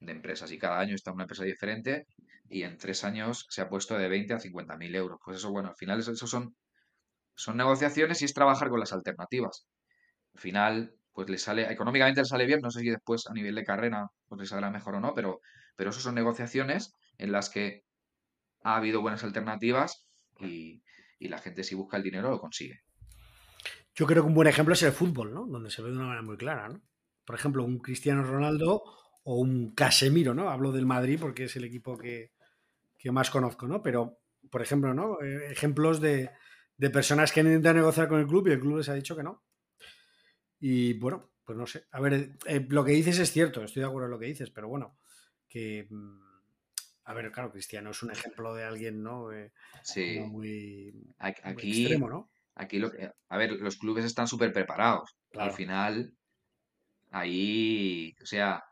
de empresas y cada año está una empresa diferente y en tres años se ha puesto de 20 a 50 mil euros. Pues eso, bueno, al final eso, eso son, son negociaciones y es trabajar con las alternativas. Al final, pues le sale, económicamente le sale bien, no sé si después a nivel de carrera pues le saldrá mejor o no, pero, pero eso son negociaciones en las que ha habido buenas alternativas y, y la gente si busca el dinero lo consigue. Yo creo que un buen ejemplo es el fútbol, ¿no? Donde se ve de una manera muy clara, ¿no? Por ejemplo, un Cristiano Ronaldo o un Casemiro, ¿no? Hablo del Madrid porque es el equipo que, que más conozco, ¿no? Pero, por ejemplo, ¿no? Eh, ejemplos de, de personas que han intentado negociar con el club y el club les ha dicho que no. Y bueno, pues no sé. A ver, eh, lo que dices es cierto, estoy de acuerdo en lo que dices, pero bueno, que. mm, A ver, claro, Cristiano es un ejemplo de alguien, ¿no? Eh, Sí, muy, extremo, ¿no? aquí lo que, a ver, los clubes están súper preparados. Claro. Al final, ahí, o sea,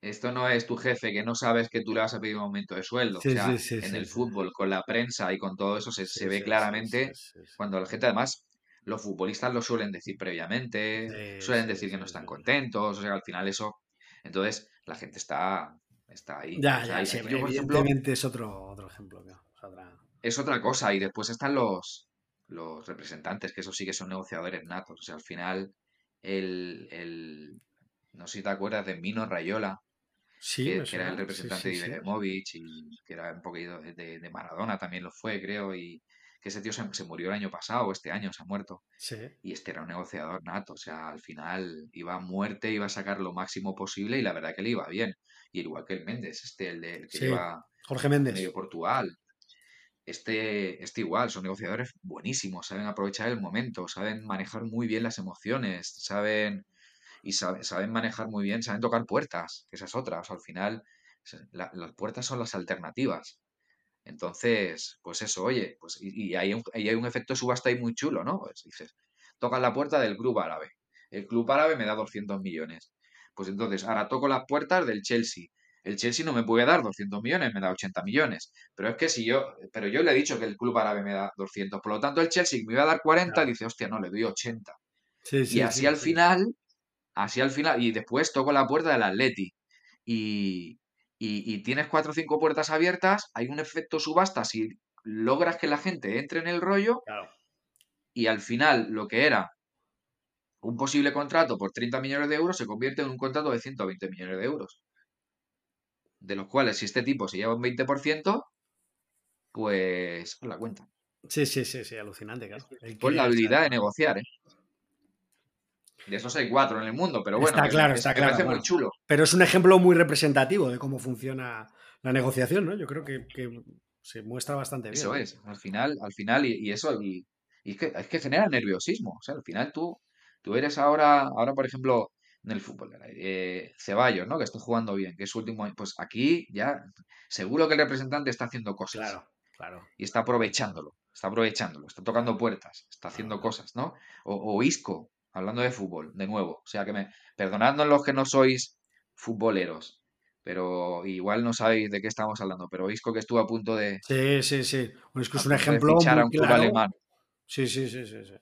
esto no es tu jefe que no sabes que tú le vas a pedir un aumento de sueldo. O Sí, sea, sí, sí, en el fútbol, con la prensa y con todo eso, se, se ve claramente cuando la gente, además, los futbolistas lo suelen decir previamente, Sí, suelen sí, decir que no están contentos, o sea, al final eso, entonces la gente está, está ahí. Ya, O sea, ya, sí, yo, por ejemplo, es otro, otro ejemplo. es otra- es otra cosa. Y después están los, los representantes, que eso sí que son negociadores natos. O sea, al final, el, el- no sé si te acuerdas de Mino Rayola, Sí, que, era el sí, representante sí, de. Ibrahimovic y que era un poquito de- de Maradona, también lo fue, creo. Y que ese tío se, se murió el año pasado, este año se ha muerto. Sí, Y este era un negociador nato. O sea, al final iba a muerte, iba a sacar lo máximo posible y la verdad que le iba bien. Y igual que el Méndez, este, el, de- el que sí. lleva Jorge medio. Portugal. Este, este igual, son negociadores buenísimos, saben aprovechar el momento, saben manejar muy bien las emociones, saben y sabe- saben manejar muy bien, saben tocar puertas, que esa es otra. O sea, al final, la- las puertas son las alternativas. Entonces, pues eso, oye, pues y, y hay un, y hay un efecto subasta ahí muy chulo, ¿no? Pues dices, tocan la puerta del club árabe. El club árabe me da 200 millones. Pues entonces, ahora toco las puertas del Chelsea. El Chelsea no me puede dar 200 millones, me da 80 millones. Pero es que si yo, pero yo le he dicho que el club árabe me da 200. Por lo tanto, el Chelsea me iba a dar 40, Claro. dice, hostia, no, le doy 80. Sí, Y sí, así sí, al final, así al final, y después toco la puerta del Atleti. Y, y, y tienes cuatro o cinco puertas abiertas, hay un efecto subasta si logras que la gente entre en el rollo Claro. y al final lo que era un posible contrato por 30 millones de euros se convierte en un contrato de 120 millones de euros. De los cuales si este tipo se lleva un 20%, pues haz la cuenta. Sí, sí, sí, sí, alucinante, claro. Pues la habilidad de negociar, ¿eh? De esos hay cuatro en el mundo, pero bueno, Está claro, es- está me claro, parece muy chulo. Pero es un ejemplo muy representativo de cómo funciona la negociación, ¿no? Yo creo que, que se muestra bastante bien. Eso es, al final, al final, y, y eso, y, y es que, es que genera nerviosismo. O sea, al final tú, tú eres ahora, ahora, por ejemplo, en el fútbol, eh, Ceballos, ¿no? Que está jugando bien, que es su último año. Pues aquí ya, seguro que el representante está haciendo cosas Claro, claro. y está aprovechándolo, está aprovechándolo, está tocando puertas, está haciendo cosas, ¿no? O, o Isco, hablando de fútbol, de nuevo. O sea, que me, perdonadnos los que no sois futboleros, pero igual no sabéis de qué estamos hablando, pero Isco que estuvo a punto de, Sí, sí, sí. Bueno, es que a es un ejemplo muy un claro. alemán. Sí, sí, sí, sí, sí.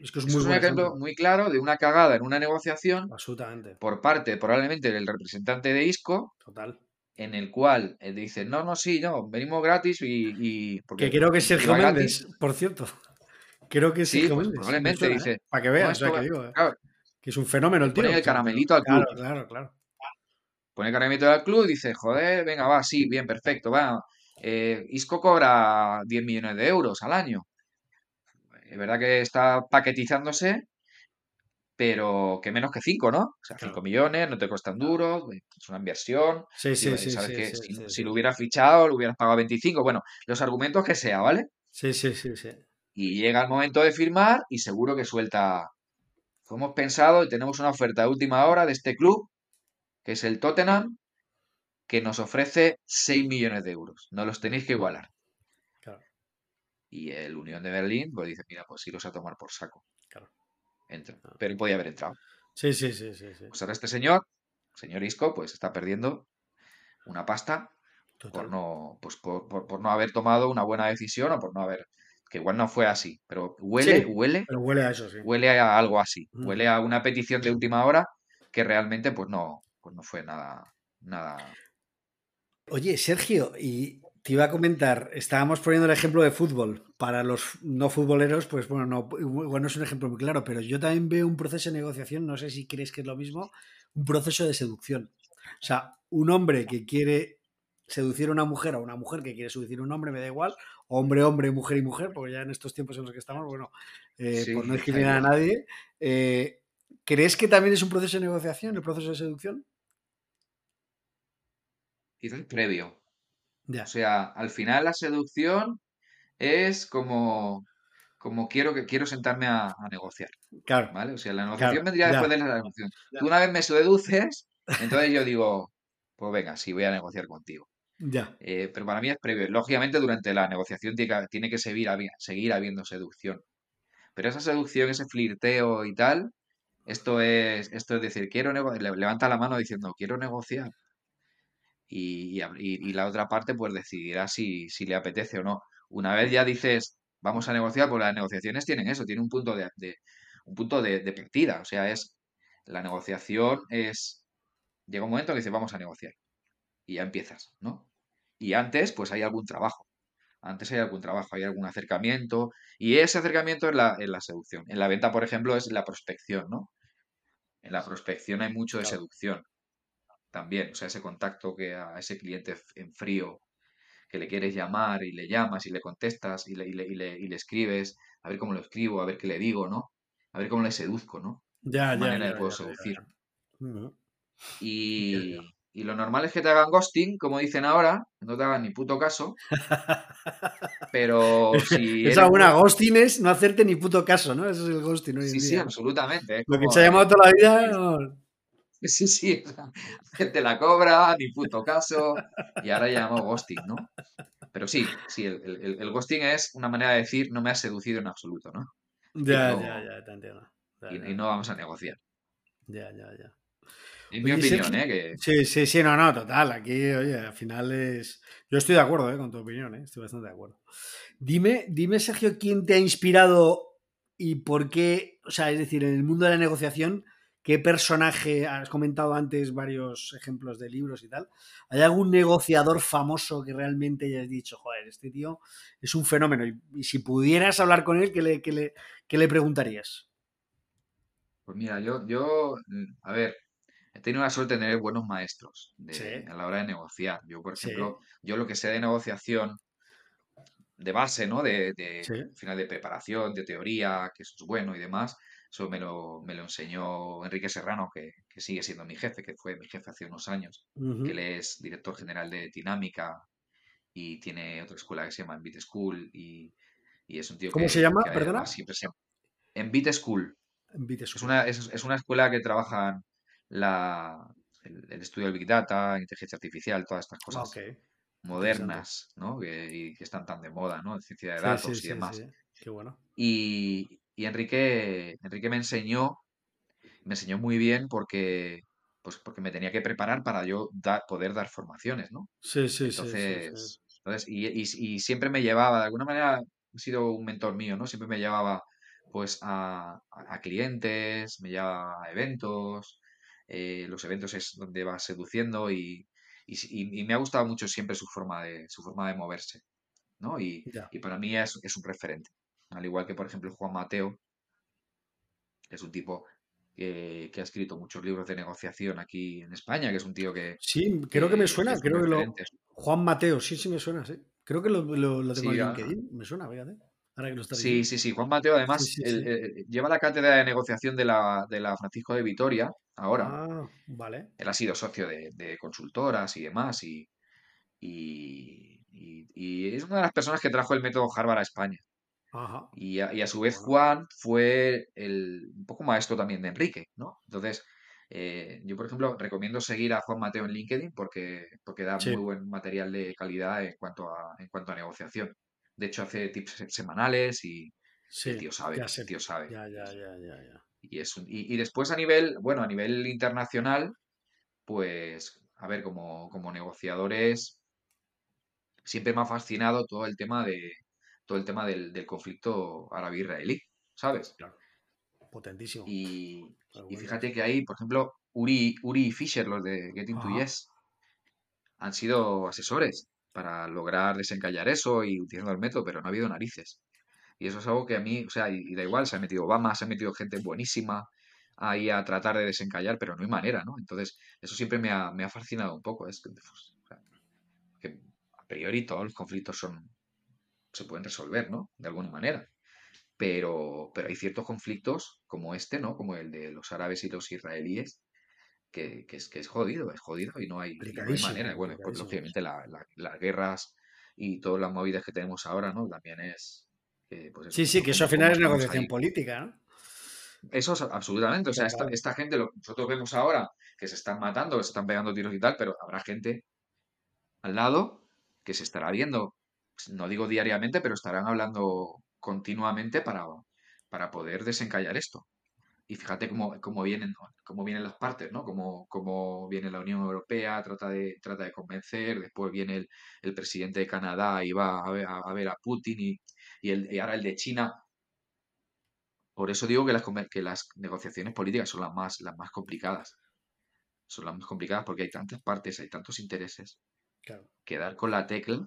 Es que es muy es un ejemplo ejemplo. muy claro de una cagada en una negociación Absolutamente. por parte probablemente del representante de Isco, Total. en el cual él dice, no, no, sí, no, venimos gratis y... y- Que creo que es Sergio. Méndez, por cierto. Creo que Sí, pues probablemente dice, Para que no, veas, o esto sea, que digo, ¿eh? claro, que es un fenómeno el tío. ponen el o caramelito al club. Claro, claro, claro. Pone el caramelito al club y dice, joder, venga, va, sí, bien, perfecto, va. eh, Isco cobra 10 millones de euros al año. Es verdad que está paquetizándose, pero que menos que 5, ¿no? O sea, 5 millones, no te cuestan duros, es una inversión. Sí, sí, sí. Sabes sí, que sí, si, sí, si lo hubieras fichado, lo hubieras pagado 25. Bueno, los argumentos que sea, ¿vale? Sí, sí, sí, sí. Y llega el momento de firmar y seguro que suelta. Hemos pensado y tenemos una oferta de última hora de este club, que es el Tottenham, que nos ofrece 6 millones de euros. No los tenéis que igualar. Claro, Y el Unión de Berlín, pues dice, mira, pues iros a tomar por saco. claro. Entra. Ah. Pero podía haber entrado. Sí, sí, sí, sí, sí. Pues ahora este señor, señor Isco, pues está perdiendo una pasta por no, pues por, por- por no haber tomado una buena decisión o por no haber, que igual no fue así, pero huele, Sí, huele, pero huele a eso, sí. huele a algo así, Mm. huele a una petición de última hora que realmente pues no, pues no fue nada, nada. Oye, Sergio, y te iba a comentar, estábamos poniendo el ejemplo de fútbol. Para los no futboleros, pues bueno, no, igual no es un ejemplo muy claro, pero yo también veo un proceso de negociación, no sé si crees que es lo mismo, un proceso de seducción. O sea, un hombre que quiere seducir a una mujer o una mujer que quiere seducir a un hombre, me da igual, hombre, hombre, mujer y mujer, porque ya en estos tiempos en los que estamos, bueno, eh, Sí, por no discriminar a nadie, eh, ¿crees que también es un proceso de negociación, el proceso de seducción? Quizás previo. Ya, O sea, al final la seducción es como, como quiero que quiero sentarme a, a negociar, claro, ¿vale? O sea, la claro, negociación vendría después de la negociación. Tú una vez me seduces, entonces yo digo, pues venga, sí, voy a negociar contigo. Ya, Eh, pero para mí es previo. Lógicamente, durante la negociación tiene que, seguir, habi- seguir habiendo seducción. Pero esa seducción, ese flirteo y tal, esto es, esto es decir, quiero levanta la mano diciendo, quiero negociar. Y, la otra parte, pues decidirá si, si le apetece o no. Una vez ya dices, vamos a negociar, pues las negociaciones tienen eso, tienen un punto de, un punto de, de partida. O sea, es, la negociación es, llega un momento que dices, vamos a negociar. Y ya empiezas, ¿no? Y antes, pues hay algún trabajo. Antes hay algún trabajo, hay algún acercamiento. Y ese acercamiento es la, es la seducción. En la venta, por ejemplo, es la prospección, ¿no? En la prospección hay mucho de seducción también. O sea, ese contacto que a ese cliente en frío que le quieres llamar y le llamas y le contestas y le, y le, y le, y le escribes, a ver cómo lo escribo, a ver qué le digo, ¿no? A ver cómo le seduzco, ¿no? Ya, ¿Qué ya, manera le ya, puedo ya, seducir? ya. Y, y lo normal es que te hagan ghosting, como dicen ahora, no te hagan ni puto caso, pero si Esa buena ghosting es no hacerte ni puto caso, ¿no? Ese es el ghosting hoy en Sí, sí, absolutamente. Lo que se ha llamado toda la vida. no. Sí, sí, hacerte la cobra, ni puto caso, y ahora llamamos ghosting, ¿no? Pero sí, sí, el, el- ghosting es una manera de decir no me has seducido en absoluto, ¿no? Ya, ya, ya, te entiendo. Ya, y, ya, y no vamos a negociar. ya, ya, ya. Es mi Oye, opinión. ¿eh? Que Sí, sí, sí, no, no, total. Aquí, oye, al final es. Yo estoy de acuerdo ¿eh? con tu opinión, ¿eh? estoy bastante de acuerdo. Dime, dime, Sergio, quién te ha inspirado y por qué, o sea, es decir, en el mundo de la negociación, qué personaje, has comentado antes varios ejemplos de libros y tal, ¿hay algún negociador famoso que realmente hayas dicho, joder, este tío es un fenómeno? Y, y si pudieras hablar con él, ¿qué le, qué le, qué le preguntarías? Pues mira, yo, yo, mm, a ver, he tenido la suerte de tener buenos maestros Sí, a la hora de negociar. Yo, por sí, ejemplo, yo lo que sé de negociación de base, ¿no? De, de, sí. al final de preparación, de teoría, que eso es bueno y demás, eso me lo, me lo enseñó Enrique Serrano, que, que sigue siendo mi jefe, que fue mi jefe hace unos años, que él es director general de Dinámica y tiene otra escuela que se llama Envite School y, y es un tío ¿Cómo se que, llama? que Perdona. además siempre se llama Envite School. Envite Es School. una, es, es una escuela que trabajan la, el, el estudio del Big Data, inteligencia artificial, todas estas Ah, cosas modernas, ¿no? Que, y que están tan de moda, ¿no? Ciencia de Sí, sí, datos y sí, demás. Qué bueno. Y, y Enrique, Enrique me enseñó, me enseñó muy bien porque, pues porque me tenía que preparar para yo da- poder dar formaciones, ¿no? Sí, sí. Entonces, entonces y, y- y siempre me llevaba, de alguna manera, ha sido un mentor mío, ¿no? Siempre me llevaba, pues, a, a- a clientes, me llevaba a eventos, eh, los eventos es donde va seduciendo y, y, me ha gustado mucho siempre su forma de, su forma de moverse, ¿no? Y, y para mí es, es un referente. Al igual que, por ejemplo, Juan Mateo, que es un tipo que, que ha escrito muchos libros de negociación aquí en España, que es un tío que, Sí, creo que me que- suena, creo que lo. Juan Mateo, sí, sí me suena, sí. Creo que lo, lo, tengo en LinkedIn, me suena, fíjate. Ahora que lo está sí, sí, sí. Juan Mateo, además, lleva la cátedra de negociación de la, de la Francisco de Vitoria ahora. Ah, vale. Él ha sido socio de, consultoras y demás, y, y, es una de las personas que trajo el método Harvard a España. Ajá. Y, a, su vez Juan fue el, un poco maestro también de Enrique, ¿no? Entonces, eh, yo, por ejemplo, recomiendo seguir a Juan Mateo en LinkedIn porque, porque da muy buen material de calidad en cuanto a, en cuanto a negociación. De hecho, hace tips semanales y el tío sabe, el tío sabe. Ya, ya, ya, ya, Y, es y, después a nivel, bueno, a nivel internacional, pues, a ver, como, como negociadores, siempre me ha fascinado todo el tema de todo el tema del, del conflicto árabe-israelí, ¿sabes? Claro. Potentísimo. Y, y fíjate que ahí, por ejemplo, Uri, Uri y Fisher, los de Getting to Yes, han sido asesores para lograr desencallar eso y utilizando el método, pero no ha habido narices. Y eso es algo que a mí, o sea, y, da igual, se ha metido Obama, se ha metido gente buenísima ahí a tratar de desencallar, pero no hay manera, ¿no? Entonces, eso siempre me ha, fascinado un poco. Es que, a priori todos los conflictos se pueden resolver, ¿no? De alguna manera. Pero, pero hay ciertos conflictos como este, ¿no? Como el de los árabes y los israelíes, que, es, que es jodido, es jodido y no hay, manera. Bueno, pues lógicamente las guerras y todas las movidas que tenemos ahora, ¿no? También es... Pues sí, sí, que eso al final es negociación política, ¿no? Eso es absolutamente. O sea, esta, gente, lo que nosotros vemos ahora, que se están matando, que se están pegando tiros y tal, pero habrá gente al lado que se estará viendo, no digo diariamente, pero estarán hablando continuamente para, para poder desencallar esto. Y fíjate cómo, cómo, vienen, cómo vienen las partes, ¿no? Cómo, cómo, viene la Unión Europea, trata de, trata de convencer, después viene el, el presidente de Canadá y va a ver a, ver a Putin y, y, el, y ahora el de China. Por eso digo que las, que las negociaciones políticas son las más, las más complicadas. Son las más complicadas porque hay tantas partes, hay tantos intereses, que dar con la tecla,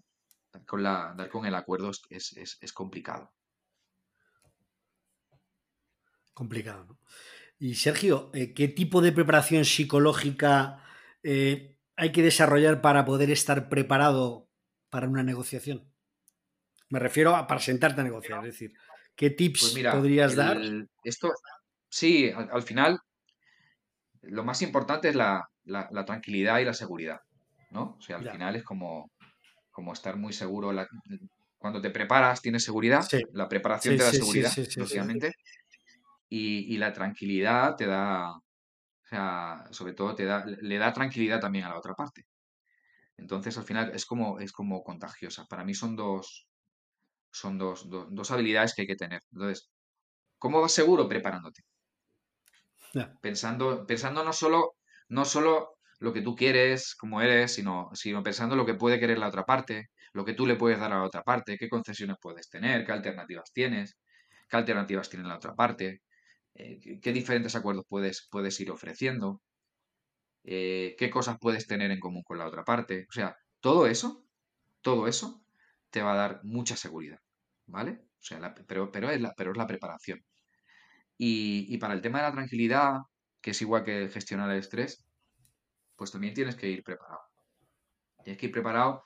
dar con, la, dar con el acuerdo es, es, es complicado complicado. ¿no? Y Sergio, eh, ¿qué tipo de preparación psicológica eh, hay que desarrollar para poder estar preparado para una negociación? Me refiero a para sentarte a negociar, es decir, ¿qué tips pues podrías dar? Esto, sí, al, final, lo más importante es la, tranquilidad y la seguridad, ¿no? O sea, al final es como, como estar muy seguro. cuando te preparas, tienes seguridad, la preparación te da seguridad, lógicamente y, la tranquilidad te da, o sea, sobre todo te da, le da tranquilidad también a la otra parte. Entonces, al final es como, es como contagiosa. Para mí son dos, son dos, dos, habilidades que hay que tener. Entonces, ¿cómo vas seguro? Preparándote. Pensando, pensando no solo, no solo lo que tú quieres, como eres, sino, sino pensando lo que puede querer la otra parte, lo que tú le puedes dar a la otra parte, qué concesiones puedes tener, qué alternativas tienes, qué alternativas tiene la otra parte, eh, qué diferentes acuerdos puedes, puedes ir ofreciendo, eh, qué cosas puedes tener en común con la otra parte. O sea, todo eso, todo eso te va a dar mucha seguridad, ¿vale? O sea, pero, pero, es la, pero es la preparación. Y, para el tema de la tranquilidad, que es igual que gestionar el estrés, pues también tienes que ir preparado. Tienes que ir preparado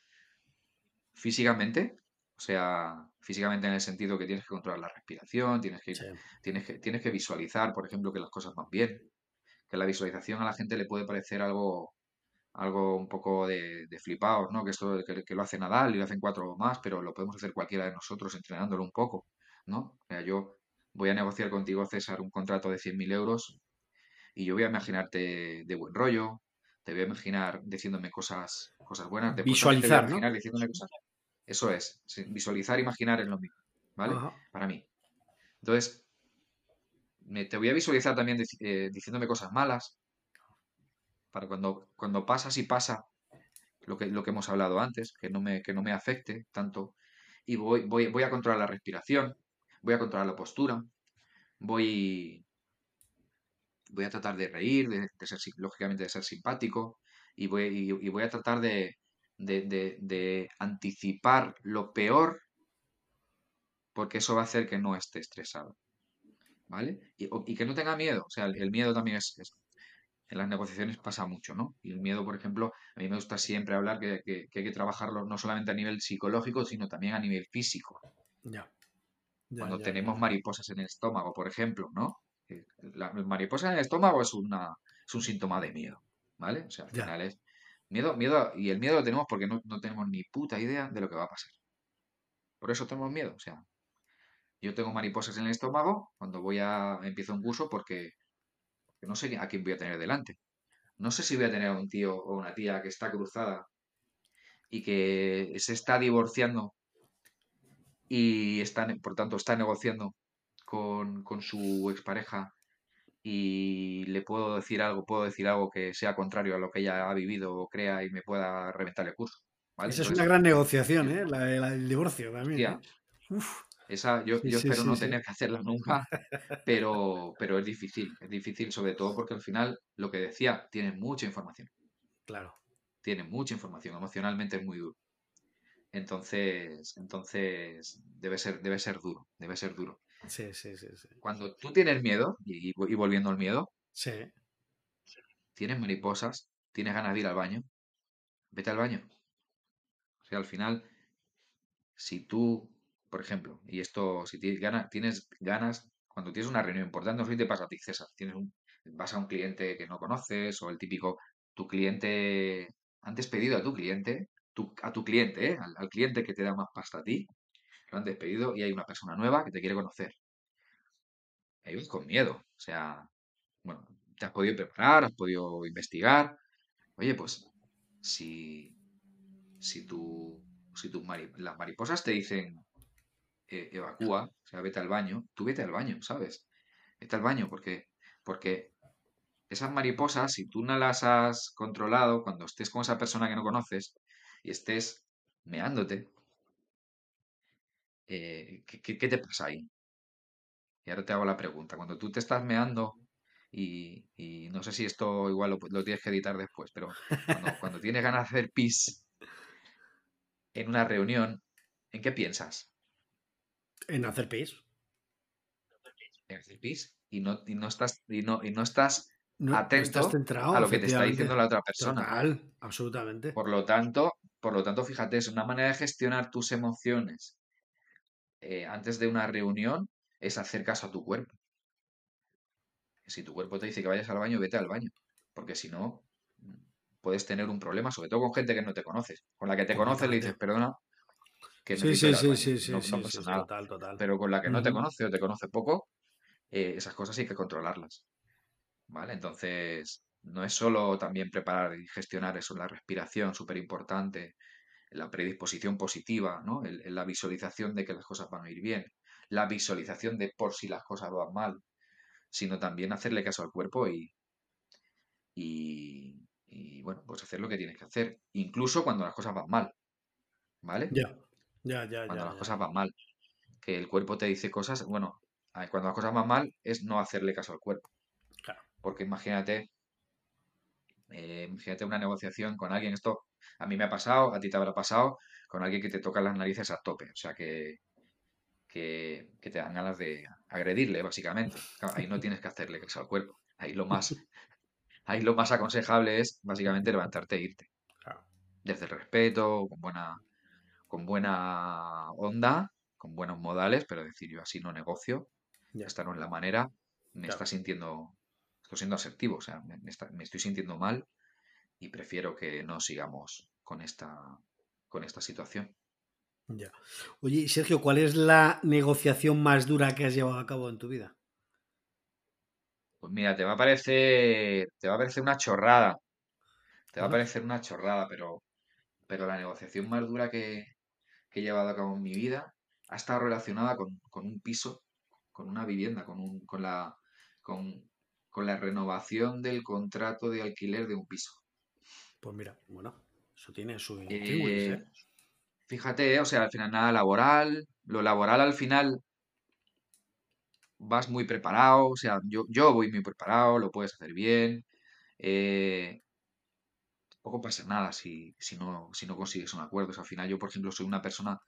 físicamente, o sea, físicamente en el sentido que tienes que controlar la respiración, tienes que, tienes que, tienes que visualizar, por ejemplo, que las cosas van bien. Que la visualización a la gente le puede parecer algo, algo un poco de, de flipados, ¿no? Que esto que, lo hace Nadal y lo hacen cuatro o más, pero lo podemos hacer cualquiera de nosotros entrenándolo un poco, ¿no? O sea, yo voy a negociar contigo, César, un contrato de 100.000 euros y yo voy a imaginarte de buen rollo, te voy a imaginar diciéndome cosas, cosas buenas. Visualizar, ¿no? diciéndome cosas, eso es, visualizar, imaginar es lo mismo, ¿vale? Para mí. Entonces, me, te voy a visualizar también eh, diciéndome cosas malas, para cuando, cuando pasa, si pasa lo que, lo que hemos hablado antes, que no me, que no me afecte tanto, y voy, voy, voy a controlar la respiración, voy a controlar la postura, voy, voy a tratar de reír, de, ser, lógicamente de ser simpático, y voy, y voy a tratar de, de, anticipar lo peor, porque eso va a hacer que no esté estresado. ¿Vale? Y, que no tenga miedo. O sea, el, miedo también es, en las negociaciones pasa mucho, ¿no? Y el miedo, por ejemplo, a mí me gusta siempre hablar que, que- que hay que trabajarlo no solamente a nivel psicológico, sino también a nivel físico. Ya. Ya, Cuando ya, tenemos ya. mariposas en el estómago, por ejemplo, ¿no? Eh, La mariposa en el estómago es una, es un síntoma de miedo, ¿vale? O sea, al final es miedo, miedo, y el miedo lo tenemos porque no, no tenemos ni puta idea de lo que va a pasar. Por eso tenemos miedo. O sea, yo tengo mariposas en el estómago cuando voy a, empiezo un curso porque no sé a quién voy a tener delante. No sé si voy a tener a un tío o una tía que está cruzada y que se está divorciando y está, por tanto está negociando con, con su expareja y le puedo decir algo, puedo decir algo que sea contrario a lo que ella ha vivido o crea y me pueda reventar el curso, ¿vale? Esa es una Entonces, gran negociación, ¿eh? La, de- la del divorcio también, ¿eh? Uf. esa yo, Sí, yo sí, espero sí, no tener que hacerla nunca, pero, pero es difícil, es difícil sobre todo porque al final, lo que decía, tiene mucha información, Claro. tiene mucha información, emocionalmente es muy duro. Entonces, entonces debe ser, debe ser duro, debe ser duro. Sí, sí, sí, sí. Cuando tú tienes miedo, y, volviendo al miedo, Sí. tienes mariposas, tienes ganas de ir al baño, vete al baño. O sea, al final, si tú, por ejemplo, y esto, si tienes ganas, tienes ganas, cuando tienes una reunión importante, no sé si te pasa a ti, César, tienes un, vas a un cliente que no conoces, o el típico, tu cliente, han despedido a tu cliente, tu- a tu cliente, ¿eh? al, al cliente que te da más pasta a ti, lo han despedido y hay una persona nueva que te quiere conocer. Ahí vas con miedo. O sea, bueno, te has podido preparar, has podido investigar. Oye, pues, si, si tu, si tus mari- las mariposas te dicen eh, evacúa, o sea, vete al baño, tú vete al baño, ¿sabes? Vete al baño porque, porque esas mariposas, si tú no las has controlado, cuando estés con esa persona que no conoces y estés meándote, eh, ¿qué, qué- qué te pasa ahí? Y ahora te hago la pregunta. Cuando tú te estás meando y, y no sé si esto igual lo, lo tienes que editar después, pero cuando, cuando tienes ganas de hacer pis en una reunión, ¿en qué piensas? En hacer pis. En hacer pis. Y no, y no estás, y no, y no estás No, no estás atento centrado, a lo que te está diciendo la otra persona. Total, absolutamente. Por lo tanto, por lo tanto, fíjate, es una manera de gestionar tus emociones eh, antes de una reunión es hacer caso a tu cuerpo. Si tu cuerpo te dice que vayas al baño, vete al baño. Porque si no, puedes tener un problema, sobre todo con gente que no te conoces. Con la que te conoces le dices, perdona, que Sí, sí, sí, sí, sí, No, no sí, pasa sí, nada. total, total. Pero con la que no te conoce o te conoce poco, eh, esas cosas hay que controlarlas. ¿Vale? Entonces, no es solo también preparar y gestionar eso, la respiración, súper importante, la predisposición positiva, ¿no? El- el- la visualización de que las cosas van a ir bien, la visualización de por si las cosas van mal, sino también hacerle caso al cuerpo y, y, y, bueno, pues hacer lo que tienes que hacer, incluso cuando las cosas van mal, ¿vale? Ya, ya, ya, Cuando ya, las ya. cosas van mal, que el cuerpo te dice cosas, bueno, cuando las cosas van mal es no hacerle caso al cuerpo, Claro. porque imagínate Eh, imagínate una negociación con alguien, esto a mí me ha pasado, a ti te habrá pasado, con alguien que te toca las narices a tope, o sea que, que, que te dan ganas de agredirle, básicamente. Ahí no tienes que hacerle caso al cuerpo. Ahí lo más, ahí lo más aconsejable es básicamente levantarte e irte. Desde el respeto, con buena, con buena onda, con buenos modales, pero decir yo así no negocio, Ya, esta no es la manera, me claro. está sintiendo, estoy siendo asertivo, o sea, me, me está- me estoy sintiendo mal y prefiero que no sigamos con esta, con esta situación. Ya. Oye, Sergio, ¿cuál es la negociación más dura que has llevado a cabo en tu vida? Pues mira, te va a parecer, te va a parecer una chorrada, te va a parecer una chorrada, pero, pero la negociación más dura que, que he llevado a cabo en mi vida ha estado relacionada con, con un piso, con una vivienda, con un, con la, con, con la renovación del contrato de alquiler de un piso. Pues mira, bueno, eso tiene su Eh, ¿eh? fíjate, o sea, al final nada laboral, lo laboral al final vas muy preparado, o sea, yo, yo voy muy preparado, lo puedes hacer bien, eh, poco pasa nada si, si no, si no consigues un acuerdo. O sea, al final yo, por ejemplo, soy una persona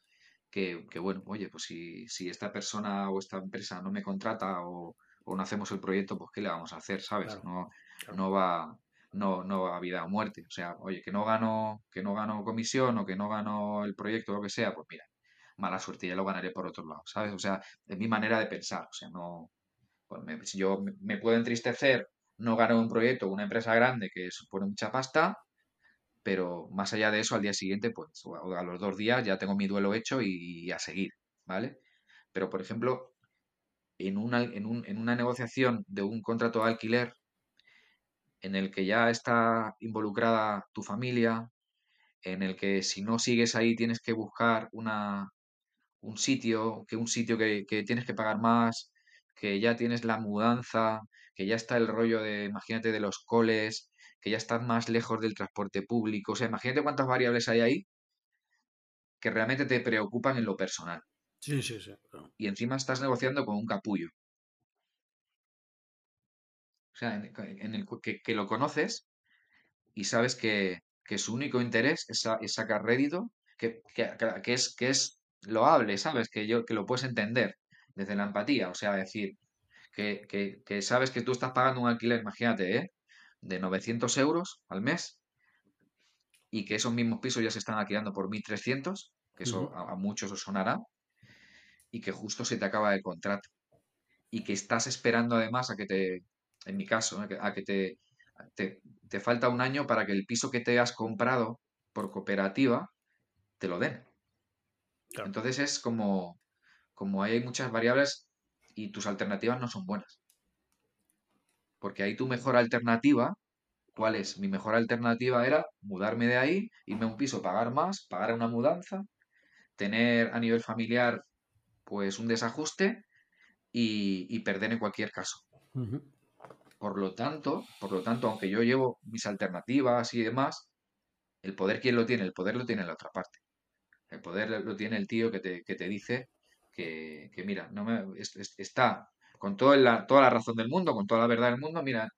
que, que, bueno, oye, pues si, si esta persona o esta empresa no me contrata o, o no hacemos el proyecto, pues ¿qué le vamos a hacer? ¿Sabes? Claro, No, claro. no va, no, no a vida o muerte. O sea, oye, que no gano, que no gano comisión o que no gano el proyecto o lo que sea, pues mira, mala suerte, ya lo ganaré por otro lado, ¿sabes? O sea, es mi manera de pensar. O sea, no. Pues si yo me, puedo entristecer, no gano un proyecto una empresa grande que supone mucha pasta, pero más allá de eso, al día siguiente, pues, o a los dos días ya tengo mi duelo hecho y, y a seguir, ¿vale? Pero, por ejemplo, en una, en un- en una negociación de un contrato de alquiler en el que ya está involucrada tu familia, en el que si no sigues ahí tienes que buscar una, un sitio, que un sitio que, que tienes que pagar más, que ya tienes la mudanza, que ya está el rollo de, imagínate, de los coles, que ya estás más lejos del transporte público. O sea, imagínate cuántas variables hay ahí que realmente te preocupan en lo personal. Sí, sí, sí. claro. Y encima estás negociando con un capullo. O sea, en, en el que, que lo conoces y sabes que, que su único interés es, sa- es sacar rédito, que, que, es, que es loable, ¿sabes? Que, yo, que lo puedes entender desde la empatía. O sea, decir, que, que, que sabes que tú estás pagando un alquiler, imagínate, ¿eh? De 900 euros al mes y que esos mismos pisos ya se están alquilando por 1.300, que eso a, a muchos os sonará, y que justo se te acaba el contrato. Y que estás esperando además a que te, en mi caso, a que te, te, te falta un año para que el piso que te has comprado por cooperativa te lo den. Claro. Entonces es como, como hay muchas variables y tus alternativas no son buenas. Porque ahí tu mejor alternativa, ¿cuál es? Mi mejor alternativa era mudarme de ahí, irme a un piso, pagar más, pagar una mudanza, tener a nivel familiar pues un desajuste y, y perder en cualquier caso. Ujú. Por lo tanto, por lo tanto, aunque yo llevo mis alternativas y demás, el poder, ¿quién lo tiene? El poder lo tiene la otra parte. El poder lo tiene el tío que te, que te dice que, que, mira, no me, es- es- está con toda la, toda la razón del mundo, con toda la verdad del mundo, mira,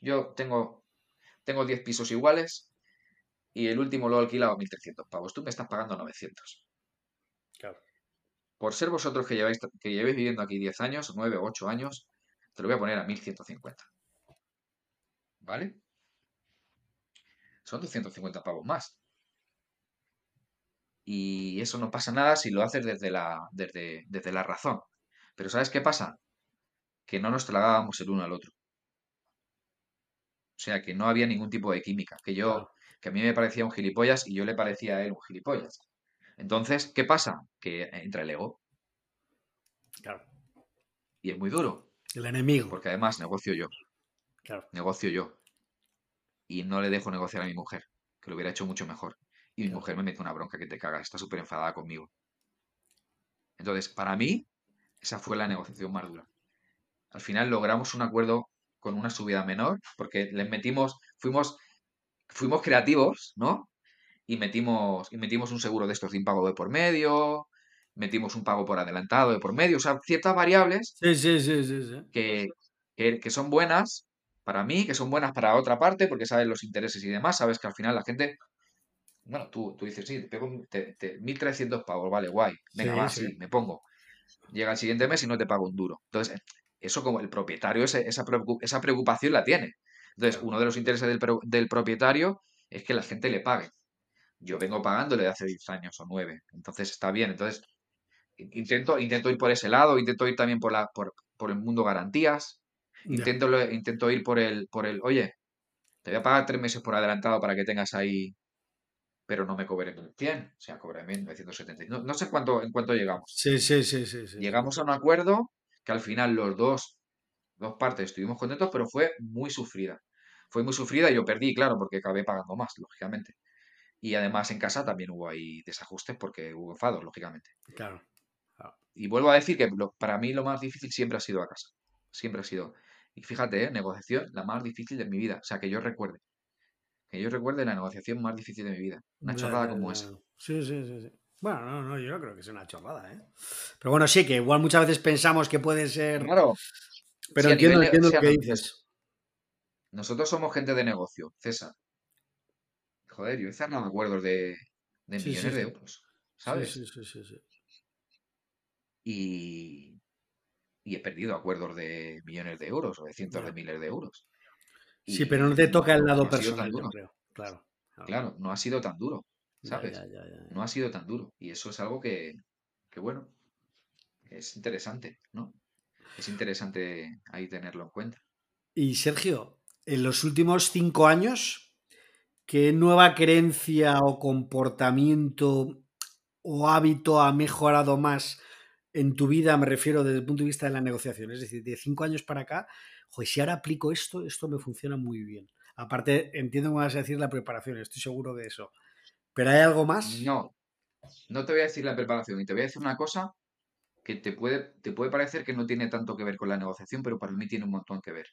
yo tengo, tengo 10 pisos iguales y el último lo he alquilado a 1.300 pavos. Tú me estás pagando 900. Claro. Por ser vosotros que lleváis, que llevéis viviendo aquí 10 años, 9 o 8 años, te lo voy a poner a 1.150. ¿Vale? Son 250 pavos más. Y eso no pasa nada si lo haces desde la, desde, desde la razón. Pero ¿sabes qué pasa? Que no nos tragábamos el uno al otro. O sea, que no había ningún tipo de química. Que yo, que a mí me parecía un gilipollas y yo le parecía a él un gilipollas. Entonces, ¿qué pasa? Que entra el ego. Claro. Y es muy duro. El enemigo. Porque además negocio yo. Claro. Negocio yo. Y no le dejo negociar a mi mujer. Que lo hubiera hecho mucho mejor. Y mi Claro. mujer me mete una bronca que te caga. Está súper enfadada conmigo. Entonces, para mí, esa fue la negociación más dura. Al final logramos un acuerdo con una subida menor, porque les metimos, fuimos, fuimos creativos, ¿no? Y metimos, y metimos un seguro de estos de impago de por medio, metimos un pago por adelantado de por medio, o sea, ciertas variables Sí, sí, sí, sí, sí. que, que, que son buenas para mí, que son buenas para otra parte, porque sabes los intereses y demás, sabes que al final la gente, bueno, tú, tú dices, sí, te pego te- te- 1.300 pavos, vale, guay, venga, Sí, va, sí. sí, me pongo. Llega el siguiente mes y no te pago un duro. Entonces, eso como el propietario ese- esa, esa preocupación la tiene. Entonces, uno de los intereses del, del propietario es que la gente le pague. Yo vengo pagándole de hace 10 años o 9, entonces está bien. Entonces, in- intento, intento ir por ese lado, intento ir también por, la, por, por el mundo garantías. Intento, intento ir por el, por el, oye, te voy a pagar tres meses por adelantado para que tengas ahí, pero no me cobré 1.100, o sea, cobré 1.970. No, no sé cuánto, en cuánto llegamos. Sí, sí, sí, sí, sí. Llegamos a un acuerdo que al final los dos, dos partes estuvimos contentos, pero fue muy sufrida. Fue muy sufrida y yo perdí, claro, porque acabé pagando más, lógicamente. Y además en casa también hubo ahí desajustes porque hubo enfados, lógicamente. Claro. Claro. Y vuelvo a decir que lo- para mí lo más difícil siempre ha sido a casa. Siempre ha sido. Y fíjate, ¿eh? negociación la más difícil de mi vida. O sea, que yo recuerde. Que yo recuerde la negociación más difícil de mi vida. Una chorrada como esa. Sí, sí, sí, sí. Bueno, no, no, yo no creo que sea una chorrada, ¿eh? Pero bueno, sí, que igual muchas veces pensamos que puede ser. Claro. Pero sí, entiendo, entiendo lo que dices. Nosotros somos gente de negocio, César. Joder, yo he cerrado acuerdos de, de millones sí, de euros, ¿sabes? sí, sí, sí, sí. Y, y he perdido acuerdos de millones de euros o de cientos de miles de euros. Sí, pero no te toca el lado no personal, yo creo. Claro. claro. Claro, no ha sido tan duro, ¿sabes? ya, ya, ya, ya. No ha sido tan duro. Y eso es algo que, que, bueno, es interesante, ¿no? Es interesante ahí tenerlo en cuenta. Y Sergio, en los últimos cinco años, ¿qué nueva creencia o comportamiento o hábito ha mejorado más en tu vida? Me refiero desde el punto de vista de la negociación. Es decir, de cinco años para acá, joder, si ahora aplico esto, esto me funciona muy bien. Aparte, entiendo que vas a decir la preparación, estoy seguro de eso. ¿Pero hay algo más? No, no te voy a decir la preparación y te voy a decir una cosa que te puede, te puede parecer que no tiene tanto que ver con la negociación, pero para mí tiene un montón que ver.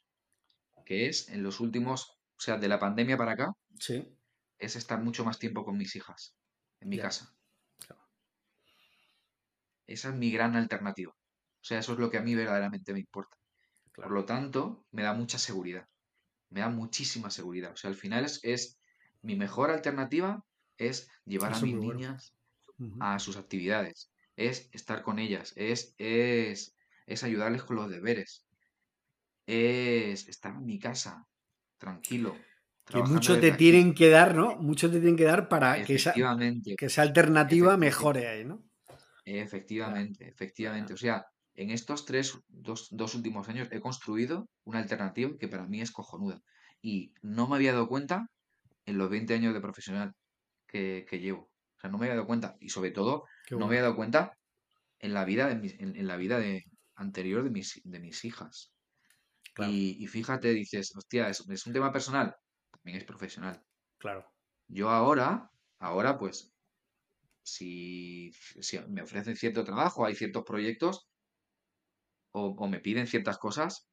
Que es en los últimos, o sea, de la pandemia para acá, Sí. es estar mucho más tiempo con mis hijas, en mi Ya. casa. Esa es mi gran alternativa. O sea, eso es lo que a mí verdaderamente me importa. Por lo tanto, me da mucha seguridad. Me da muchísima seguridad. O sea, al final es, es mi mejor alternativa es llevar a Eso mis bueno. niñas a sus actividades, es estar con ellas, es, es, es ayudarles con los deberes, es estar en mi casa, tranquilo, Que mucho te aquí. tienen que dar, ¿no? Mucho te tienen que dar para que esa, que esa alternativa mejore ahí, ¿no? Efectivamente, efectivamente. O sea, en estos tres, dos, dos últimos años he construido una alternativa que para mí es cojonuda. Y no me había dado cuenta en los 20 años de profesional que, que llevo. O sea, no me había dado cuenta. Y sobre todo, no me había dado cuenta en la vida de mis- en, en la vida de, anterior de mis, de mis hijas. Claro, Y, y fíjate, dices, hostia, ¿es, es un tema personal? También es profesional. claro. Yo ahora, ahora pues, si, si me ofrecen cierto trabajo, hay ciertos proyectos o, o me piden ciertas cosas,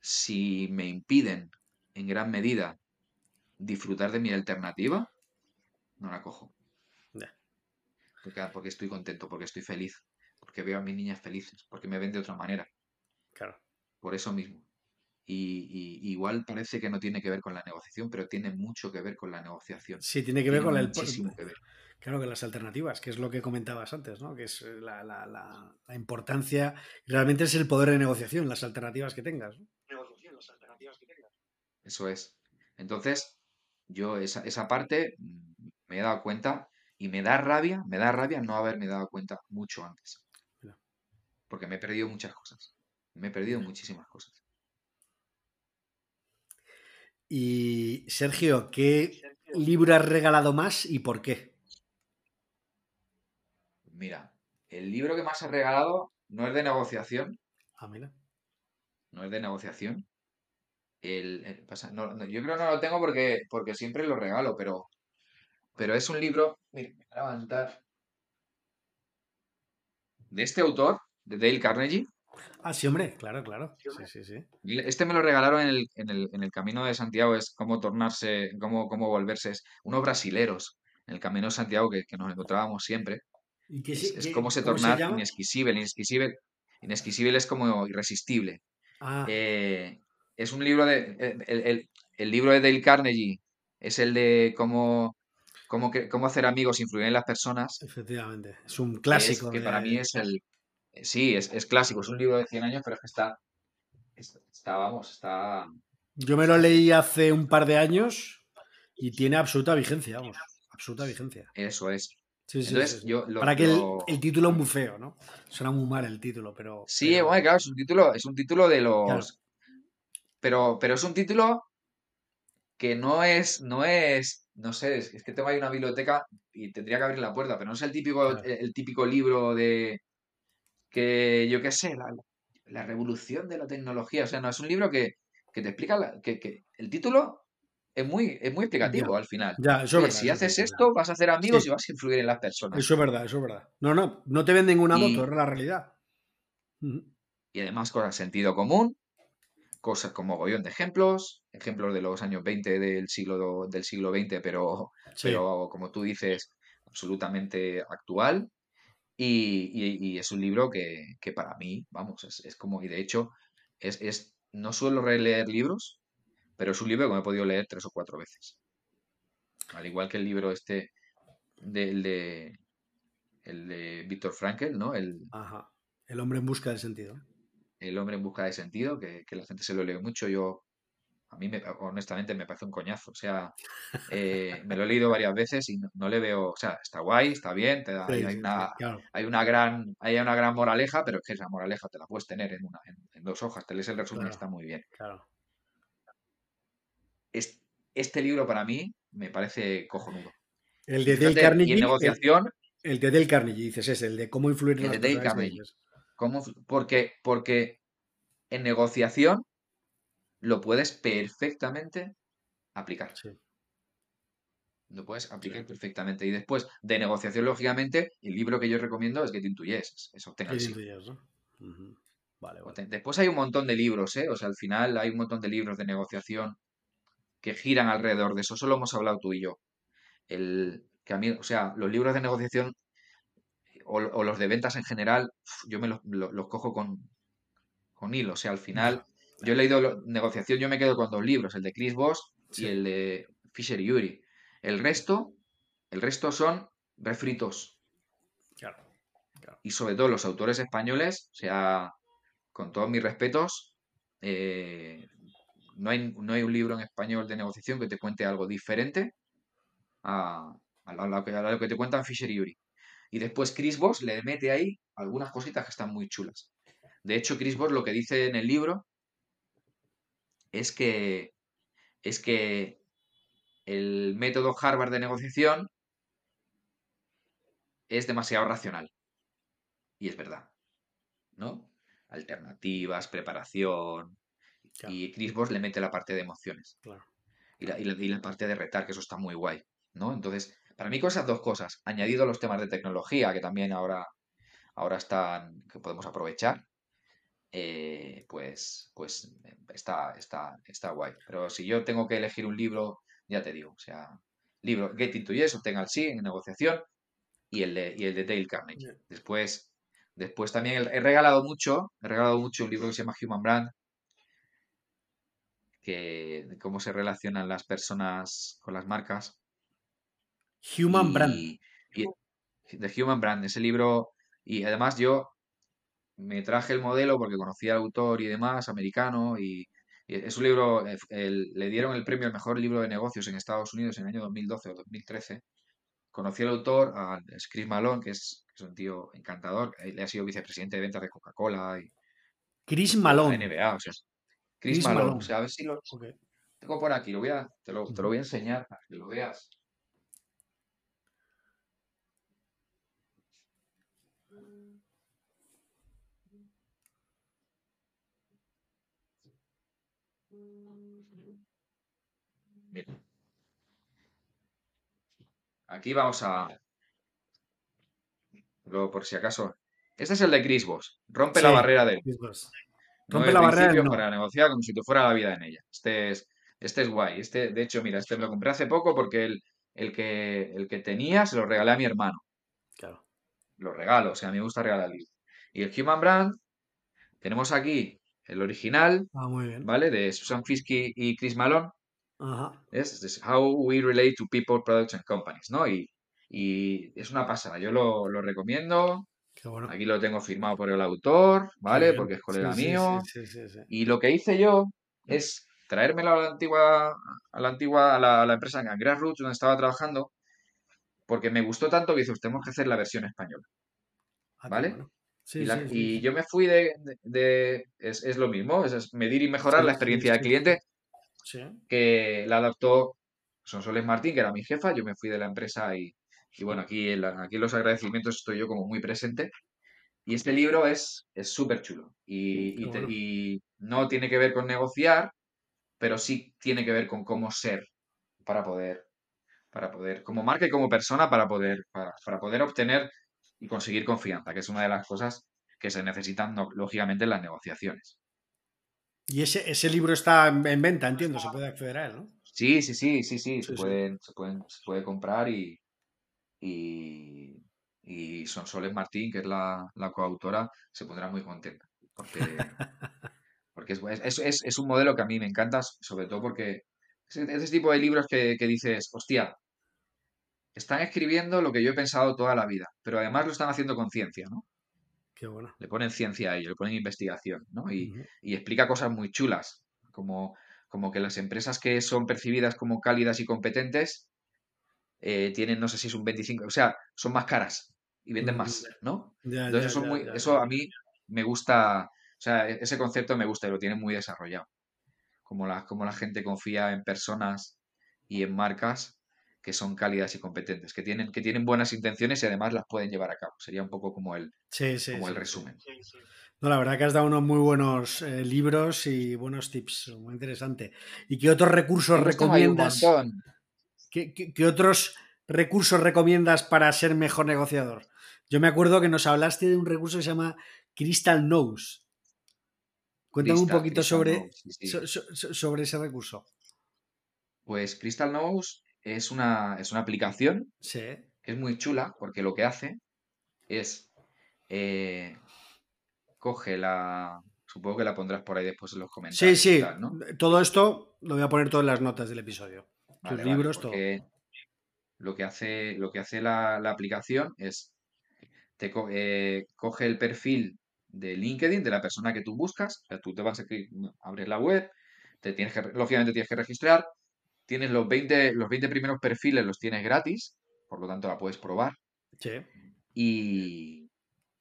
si me impiden en gran medida disfrutar de mi alternativa, no la cojo. Porque, porque estoy contento, porque estoy feliz, porque veo a mis niñas felices, porque me ven de otra manera. Claro. por eso mismo. Y, y- igual parece que no tiene que ver con la negociación, pero tiene mucho que ver con la negociación. Sí, tiene que ver Tiene con el. que ver. Claro, que las alternativas, que es lo que comentabas antes, ¿no? Que es eh, la, la- la- la importancia. Realmente es el poder de negociación, las alternativas que tengas. ¿no? Eso es. Entonces, yo esa, esa parte mm, me he dado cuenta y me da rabia, me da rabia no haberme dado cuenta mucho antes. Porque me he perdido muchas cosas. Me he perdido muchísimas cosas. Y Sergio, ¿qué libro has regalado más y por qué? Mira, el libro que más he regalado no es de negociación, Ah, mira. no es de negociación. El, el- pasa- no- no, yo creo que no lo tengo porque, porque siempre lo regalo, pero, pero es un libro, mira, me voy a levantar, de este autor, de Dale Carnegie. Ah, sí, hombre, claro, claro. Sí, sí, sí. Este me lo regalaron en el, en el, en el Camino de Santiago, es cómo tornarse, cómo, cómo volverse, es unos brasileros en el Camino de Santiago que, que nos encontrábamos siempre. ¿Y qué, Es, se- es qué- cómo se tornar inesquisible, inesquisible, inesquisible es como irresistible. Ah, Eh, es un libro de. El, el- el- el libro de Dale Carnegie es el de cómo, cómo, que- cómo hacer amigos e influir en las personas. efectivamente. Es un Que, es, clásico que para mí es el. Sí, es, es clásico, es un libro de 100 años, pero es que está. Está, vamos, está. Yo me lo leí hace un par de años y tiene absoluta vigencia, vamos. Absoluta vigencia. Eso es. Sí, sí, Entonces, sí, yo lo. Para que el, lo- el título es muy feo, ¿no? Suena muy mal el título, pero. Sí, pero- bueno, claro, es un título, es un título de Claro. los. Pero, pero es un título que no es, no es, no sé, es, es que tengo ahí una biblioteca y tendría que abrir la puerta, pero no es el típico, Claro. el, el típico libro de que, yo qué sé, la, la revolución de la tecnología. O sea, no, es un libro que, que te explica la- que, que el título es muy, es muy explicativo Ya. al final. Ya, eso Oye, verdad. si eso haces esto, verdad. vas a hacer amigos Sí. y vas a influir en las personas. Eso es verdad, eso es verdad. No, no, no te venden una Y- moto, es la realidad. Y además con sentido común, cosas como mogollón de ejemplos, ejemplos de los años 20 del siglo, del siglo XX, pero, Sí, pero como tú dices, absolutamente actual. Y, y- y es un libro que, que para mí, vamos, es, es como, y de hecho, es, es, no suelo releer libros, pero es un libro que me he podido leer tres o cuatro veces. Al igual que el libro este del de, el de Víctor Frankel, ¿no? El, ajá. El hombre en busca de sentido. El hombre en busca de sentido, que, la gente se lo lee mucho. Yo, a mí, me, honestamente, me parece un coñazo. O sea, eh, me lo he leído varias veces y no, le veo. O sea, está guay, está bien, te da, hay, una, hay, una, gran, hay una gran moraleja, pero es que esa moraleja te la puedes tener en, una, en, dos hojas. Te lees el resumen y está muy bien. Claro. Este, libro para mí me parece cojonudo. El de Dale Carnegie. Y en negociación. El, de Dale Carnegie, dices, es el de cómo influir en el de Dale Carnegie. Porque, porque en negociación lo puedes perfectamente aplicar. Lo puedes aplicar perfectamente. Y después de negociación, lógicamente, el libro que yo recomiendo es que te intuyes. Eso tenga vale, Después hay un montón de libros, ¿eh? O sea, al final hay un montón de libros de negociación que giran alrededor de eso. Solo hemos hablado tú y yo. El, que a mí, o sea, los libros de negociación o, los de ventas en general, yo me los, cojo con, con hilo. O sea, al final, yo he leído negociación, yo me quedo con dos libros, el de Chris Voss y el de Fisher y Yuri. El resto, el resto son refritos. Y sobre todo los autores españoles, o sea, con todos mis respetos, eh, no, hay, no hay un libro en español de negociación que te cuente algo diferente a, lo, que, a lo que te cuentan Fisher y Yuri. Y después Chris Voss le mete ahí algunas cositas que están muy chulas. De hecho, Chris Voss lo que dice en el libro es que, es que el método Harvard de negociación es demasiado racional. Y es verdad. ¿No? Alternativas, preparación. Y Chris Voss le mete la parte de emociones. Y, la, y, la, parte de retar, que eso está muy guay. ¿no? Entonces, para mí, con esas dos cosas, añadido los temas de tecnología, que también ahora, ahora están, que podemos aprovechar, eh, pues, pues está, está, está guay. Pero si yo tengo que elegir un libro, ya te digo, o sea, libro Get Into Yes o Tenga el Sí en negociación y el de, y el de Dale Carnegie. Después, después también he regalado mucho, he regalado mucho un libro que se llama Human Brand, que de cómo se relacionan las personas con las marcas. Human Brand. The Human Brand, ese libro. Y además yo me traje el modelo porque conocía al autor y demás, americano, y, es un libro, eh, le dieron el premio al mejor libro de negocios en Estados Unidos en el año 2012 o 2013. Conocí al autor, a Chris Malone, que es, un tío encantador, le ha sido vicepresidente de ventas de Coca-Cola y Chris Malone. NBA, o sea, Chris, Malone, o sea, a ver si lo tengo por aquí, lo voy a, te, lo, te lo voy a enseñar para que lo veas. Aquí vamos a. Luego, por si acaso. Este es el de Chris Rompe la barrera de. Rompe la barrera para negociar como si tú fuera la vida en ella. Este es, este es guay. Este, de hecho, mira, este me lo compré hace poco porque el, el, que, el que tenía se lo regalé a mi hermano. Claro. Lo regalo, o sea, a mí me gusta regalar libros. Y el Human Brand, tenemos aquí el original, ah, muy bien. ¿vale? De Susan Fiske y Chris Malone. Es, How We Relate to People, Products and Companies, ¿no? Y, es una pasada, yo lo, recomiendo. Aquí lo tengo firmado por el autor, ¿vale? Porque es colega mío. y lo que hice yo es traérmelo a la antigua, a la antigua, a la, empresa en Grassroots, donde estaba trabajando, porque me gustó tanto que dice, tenemos que hacer la versión española. Ah, ¿Vale? y, yo me fui de, es, lo mismo, es, medir y mejorar la experiencia del cliente que la adaptó Sonsoles Martín, que era mi jefa, yo me fui de la empresa y, bueno, aquí en, aquí los agradecimientos estoy yo como muy presente. Y este libro es súper chulo y, y, no tiene que ver con negociar, pero sí tiene que ver con cómo ser para poder, para poder, como marca y como persona, para poder, para, para poder obtener y conseguir confianza, que es una de las cosas que se necesitan, lógicamente, en las negociaciones. Y ese, ese libro está en venta, entiendo, se puede acceder a él, ¿no? Sí, sí, sí, sí, sí, se, Pueden, se, pueden, se puede comprar y, y, y Sonsoles Martín, que es la, coautora, se pondrá muy contenta. Porque, porque es, es, es, un modelo que a mí me encanta, sobre todo porque es ese tipo de libros que, que dices, hostia, están escribiendo lo que yo he pensado toda la vida, pero además lo están haciendo con ciencia, ¿no? Qué bueno. Le ponen ciencia a ello, le ponen investigación, ¿no? Y, y explica cosas muy chulas, como, como que las empresas que son percibidas como cálidas y competentes eh, tienen, no sé si es un 25, o sea, son más caras y venden más, ¿no? Ya, Entonces ya, eso, ya, muy, eso a mí me gusta, o sea, e- ese concepto me gusta y lo tienen muy desarrollado. Como la, como la gente confía en personas y en marcas que son cálidas y competentes, que tienen, que tienen buenas intenciones y además las pueden llevar a cabo. Sería un poco como el, Sí, sí, como el sí, resumen. No, la verdad que has dado unos muy buenos eh, libros y buenos tips, muy interesante. ¿Y qué otros recursos recomiendas? ¿Qué, qué- qué otros recursos recomiendas para ser mejor negociador? Yo me acuerdo que nos hablaste de un recurso que se llama Crystal Nose. Cuéntame un poquito Crystal sobre, Nose, so- so- sobre ese recurso. Pues Crystal Nose es una, es una aplicación Sí, que es muy chula porque lo que hace es eh, coge la. Supongo que la pondrás por ahí después en los sí, comentarios sí. tal, ¿no? Todo esto lo voy a poner todo en las notas del episodio. Tus Vale, libros, todo. lo que hace, lo que hace la, la aplicación es te co- eh, coge el perfil de LinkedIn de la persona que tú buscas, o sea, tú te vas a abres la web, te tienes que, lógicamente tienes que registrar, tienes los 20, los 20 primeros perfiles los tienes gratis, por lo tanto la puedes probar Sí, y,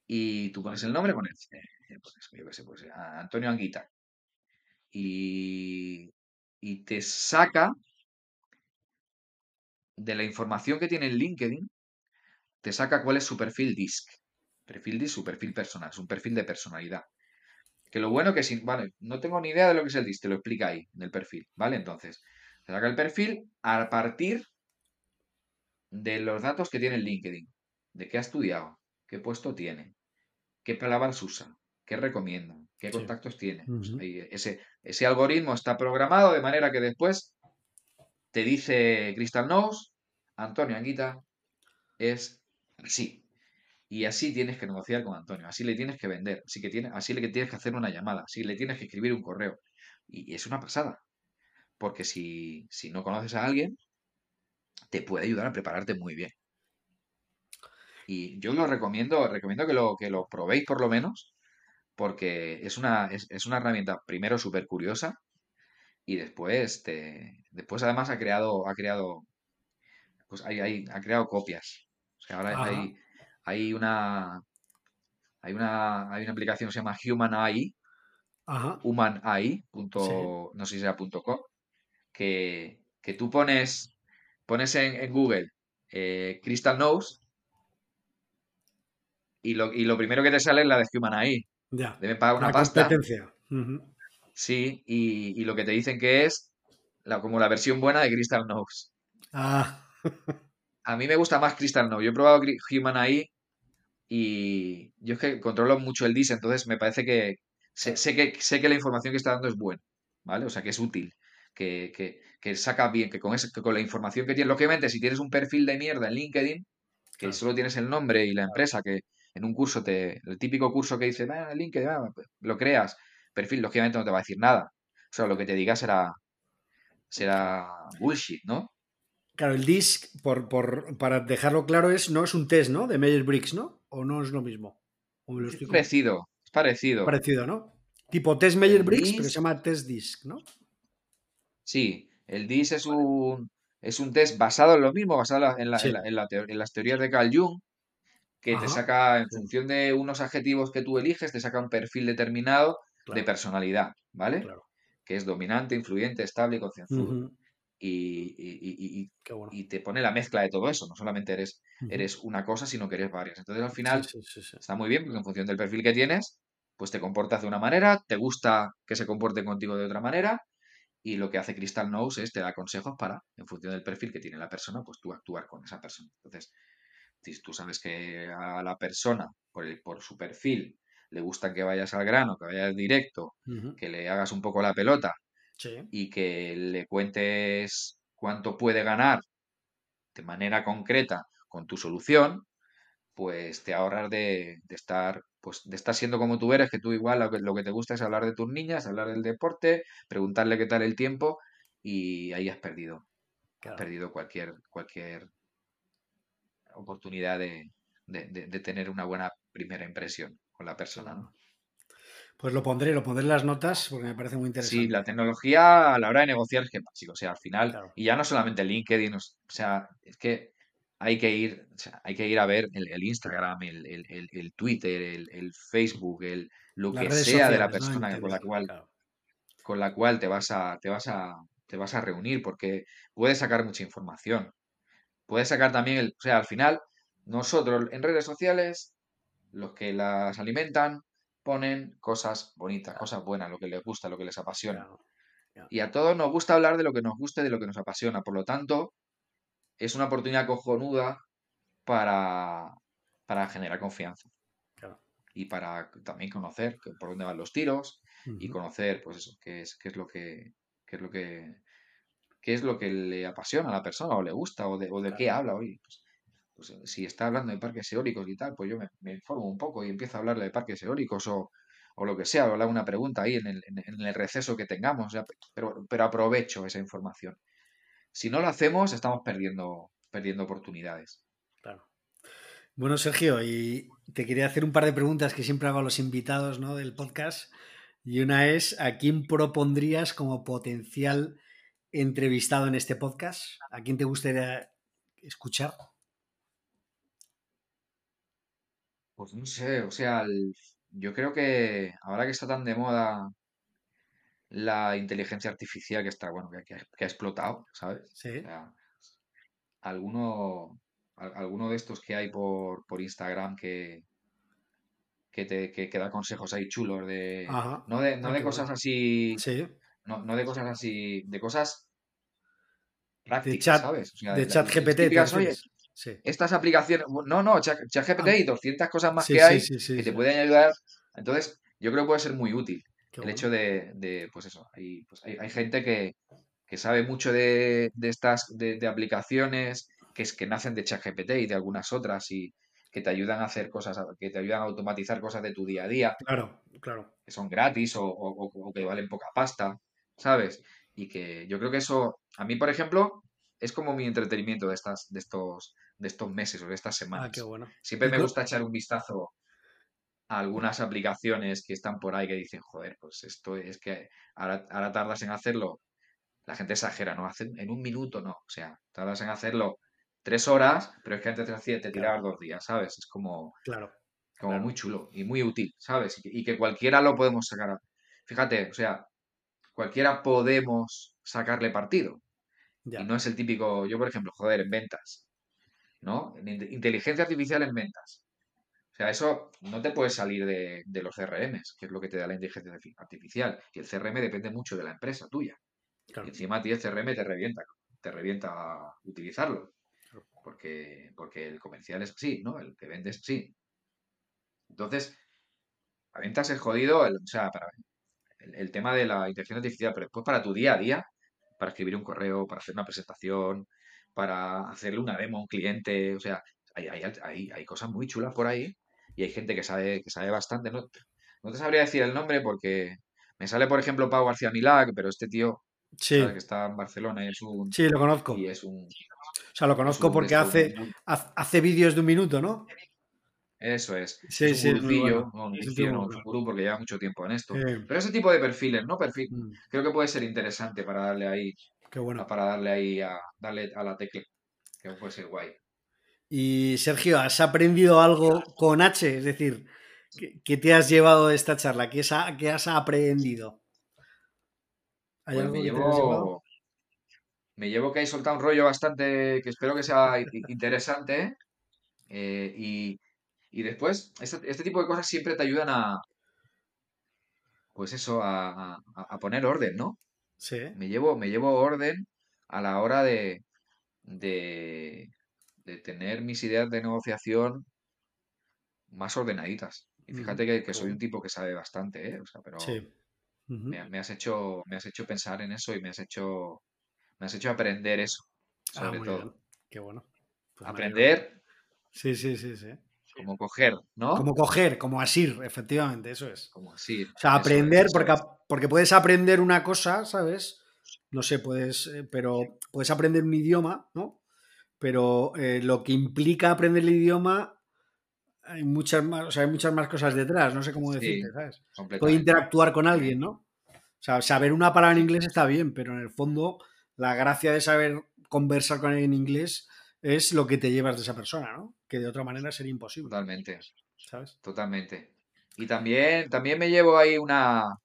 y tú pones el nombre, pones, eh, pues, yo qué sé, pues, a- Antonio Anguita y, y te saca de la información que tiene en LinkedIn, te saca cuál es su perfil DISC. Perfil DISC, su perfil personal, es un perfil de personalidad. Que lo bueno que si, vale, no tengo ni idea de lo que es el DISC, te lo explica ahí, en el perfil, ¿vale? Entonces, te saca el perfil a partir de los datos que tiene en LinkedIn, de qué ha estudiado, qué puesto tiene, qué palabras usa, qué recomienda, qué sí. contactos tiene. Ese, ese algoritmo está programado de manera que después te dice Crystal Nose, Antonio Anguita es así. Y así tienes que negociar con Antonio, así le tienes que vender, así, que tiene, así le tienes que hacer una llamada, así le tienes que escribir un correo. Y, y es una pasada, porque si, si no conoces a alguien, te puede ayudar a prepararte muy bien. Y yo lo recomiendo, recomiendo que lo, que lo probéis por lo menos, porque es una, es, es una herramienta primero súper curiosa y después te, después además ha creado, ha creado, pues hay, hay- ha creado copias. O sea, ahora hay, hay una, hay una, hay una aplicación que se llama Human AI, ajá, Human AI, sí, punto, no sé si será punto com, que, que tú pones, pones en, en Google eh, Crystal Nose y lo, y lo primero que te sale es la de Human AI. ya. Deben pagar una La pasta, competencia. Sí, y, y lo que te dicen que es la, como la versión buena de Crystal Nose. Ah, A mí me gusta más Crystal Nose. Yo he probado Human AI y yo es que controlo mucho el DIS, entonces me parece que sé, sé que sé que la información que está dando es buena, ¿vale? O sea, que es útil, que, que, que saca bien, que con, ese- que con la información que tienes, lógicamente, si tienes un perfil de mierda en LinkedIn, que Claro. solo tienes el nombre y la empresa, que en un curso te, el típico curso que dice, "Ah, LinkedIn, ah, lo creas, perfil, lógicamente no te va a decir nada. O sea, lo que te diga será, será bullshit, ¿no? Claro, el DISC, por, por- para dejarlo claro, es, no es un test, ¿no? De Myers-Briggs, ¿no? ¿O no es lo mismo? ¿O me lo Es parecido, es parecido. parecido, ¿no? Tipo test El Myers-Briggs, pero se llama test DISC, ¿no? Sí, el DIS es un, es un test basado en lo mismo, basado en, la- Sí. en la- en la teo- en las teorías de Carl Jung, que te saca, en función de unos adjetivos que tú eliges, te saca un perfil determinado de personalidad, ¿vale? claro. Que es dominante, influyente, estable y concienzudo. Ujú, Y, y- y- y- Qué bueno. y te pone la mezcla de todo eso, no solamente eres, eres una cosa, sino que eres varias. Entonces al final sí, sí, sí. está muy bien, porque en función del perfil que tienes, pues te comportas de una manera, te gusta que se comporten contigo de otra manera y lo que hace Crystal Knows es te da consejos para, en función del perfil que tiene la persona, pues tú actuar con esa persona. Entonces, si tú sabes que a la persona, por, el- por su perfil, le gusta que vayas al grano, que vayas directo, que le hagas un poco la pelota Sí, y que le cuentes cuánto puede ganar de manera concreta con tu solución, pues te ahorras de, de estar, pues de estar siendo como tú eres, que tú igual lo que, lo que te gusta es hablar de tus niñas, hablar del deporte, preguntarle qué tal el tiempo y ahí has perdido, has perdido cualquier, cualquier oportunidad de, de- de- de tener una buena primera impresión con la persona. ¿no? Pues lo pondré, lo pondré en las notas porque me parece muy interesante. Sí, la tecnología a la hora de negociar es que básico. O sea, al final, y ya no solamente LinkedIn, o sea, es que hay que ir, hay que ir a ver el, Instagram, el, Twitter, el, Facebook, el, lo que sea de la persona con la cual con la cual te vas a, te vas a, te vas a reunir, porque puedes sacar mucha información. Puedes sacar también el, o sea, al final, nosotros en redes sociales, los que las alimentan, ponen cosas bonitas, cosas buenas, lo que les gusta, lo que les apasiona. Y a todos nos gusta hablar de lo que nos gusta y de lo que nos apasiona. Por lo tanto, es una oportunidad cojonuda para, para generar confianza. Y para también conocer por dónde van los tiros y conocer, pues eso, qué es, qué es lo que, qué es lo que, qué es lo que le apasiona a la persona o le gusta o de, o de qué habla hoy. Pues, pues, si está hablando de parques eólicos y tal, pues yo me, informo un poco y empiezo a hablarle de parques eólicos o, o lo que sea, o hablar una pregunta ahí en el, en el receso que tengamos, pero, pero aprovecho esa información. Si no lo hacemos, estamos perdiendo, perdiendo oportunidades. Claro. Bueno, Sergio, y te quería hacer un par de preguntas que siempre hago a los invitados ¿no? del podcast. Y una es, ¿a quién propondrías como potencial entrevistado en este podcast? ¿A quién te gustaría escuchar? Pues no sé, o sea, yo creo que ahora que está tan de moda la inteligencia artificial que está, bueno, que, ha explotado, ¿sabes? Sí. alguno, alguno de estos que hay por, por Instagram que, que te que, da consejos ahí chulos de no de, no ah, de cosas así sí. no, no, de cosas así de cosas prácticas, ¿sabes? de, chat GPT. estas aplicaciones, no, no, chat, GPT ah. y 200 cosas más que hay que te pueden ayudar. Entonces, yo creo que puede ser muy útil el hecho de, pues eso, hay, pues hay, gente que, que, sabe mucho de, de estas de, aplicaciones que, es, que nacen de ChatGPT y de algunas otras y que te ayudan a hacer cosas, que te ayudan a automatizar cosas de tu día a día. Claro, claro. Que son gratis o, o, que valen poca pasta, ¿sabes? Y que yo creo que eso, a mí, por ejemplo, es como mi entretenimiento de estas, de estos, de estos meses o de estas semanas. Ah, qué bueno. Siempre me gusta echar un vistazo algunas aplicaciones que están por ahí que dicen, joder, pues esto es que ahora, ahora tardas en hacerlo. La gente exagera, ¿no? Hacen en un minuto, no. O sea, tardas en hacerlo tres horas, pero es que antes te, te tirabas dos días, ¿sabes? Es como, claro, como muy chulo y muy útil, ¿sabes? Y que, cualquiera lo podemos sacar. Fíjate, o sea, cualquiera podemos sacarle partido. Y no es el típico, yo por ejemplo, joder, en ventas, ¿no? Inteligencia artificial en ventas. O sea, eso no te puede salir de, los CRMs, que es lo que te da la inteligencia artificial. Y el CRM depende mucho de la empresa tuya. Y encima a ti el CRM te revienta, te revienta utilizarlo. Porque, porque el comercial es así, ¿no? El que vende es así. Entonces, a ventas es jodido, el, o sea, para el, tema de la inteligencia artificial, pero después para tu día a día, para escribir un correo, para hacer una presentación, para hacerle una demo a un cliente, o sea, hay, hay, hay cosas muy chulas por ahí y hay gente que sabe, que sabe bastante. No, no te sabría decir el nombre porque me sale, por ejemplo, Pau García Milag, pero este tío sí. que está en Barcelona es un... Sí, lo conozco. Y es un... O sea, lo conozco porque hace, hace vídeos de un minuto, ¿no? Eso es. Sí, es un sí, no, un gurú porque lleva mucho tiempo en esto. Pero ese tipo de perfiles, ¿no? Perfil, mm. creo que puede ser interesante para darle ahí. Qué bueno. Para darle ahí a darle a la tecla. Que puede ser guay. Y Sergio, ¿has aprendido algo con H? Es decir, ¿qué, te has llevado de esta charla? ¿Qué, has aprendido? Pues me, llevo, me llevo que hay soltado un rollo bastante que espero que sea interesante. Eh, y, después, este, este, tipo de cosas siempre te ayudan a. Pues eso, a, poner orden, ¿no? Sí. Me llevo, me llevo orden a la hora de, de, de tener mis ideas de negociación más ordenaditas. Y fíjate que, soy un tipo que sabe bastante, ¿eh? O sea, pero me, has hecho, me has hecho pensar en eso y me has hecho, me has hecho aprender eso, ah, sobre todo. Qué bueno. Pues aprender. Sí, sí, sí, sí. Como coger, ¿no? Como coger, como asir, efectivamente, eso es. Como asir. O sea, aprender, porque, porque puedes aprender una cosa, ¿sabes? No sé, puedes, eh, pero puedes aprender un idioma, ¿no? Pero eh, lo que implica aprender el idioma hay muchas más, o sea, hay muchas más cosas detrás, no sé cómo decirte, ¿sabes? Puede interactuar con alguien, ¿no? O sea, saber una palabra en inglés está bien, pero en el fondo la gracia de saber conversar con alguien en inglés es lo que te llevas de esa persona, ¿no? Que de otra manera sería imposible, Totalmente, ¿sabes? totalmente. Y también, también me llevo ahí una,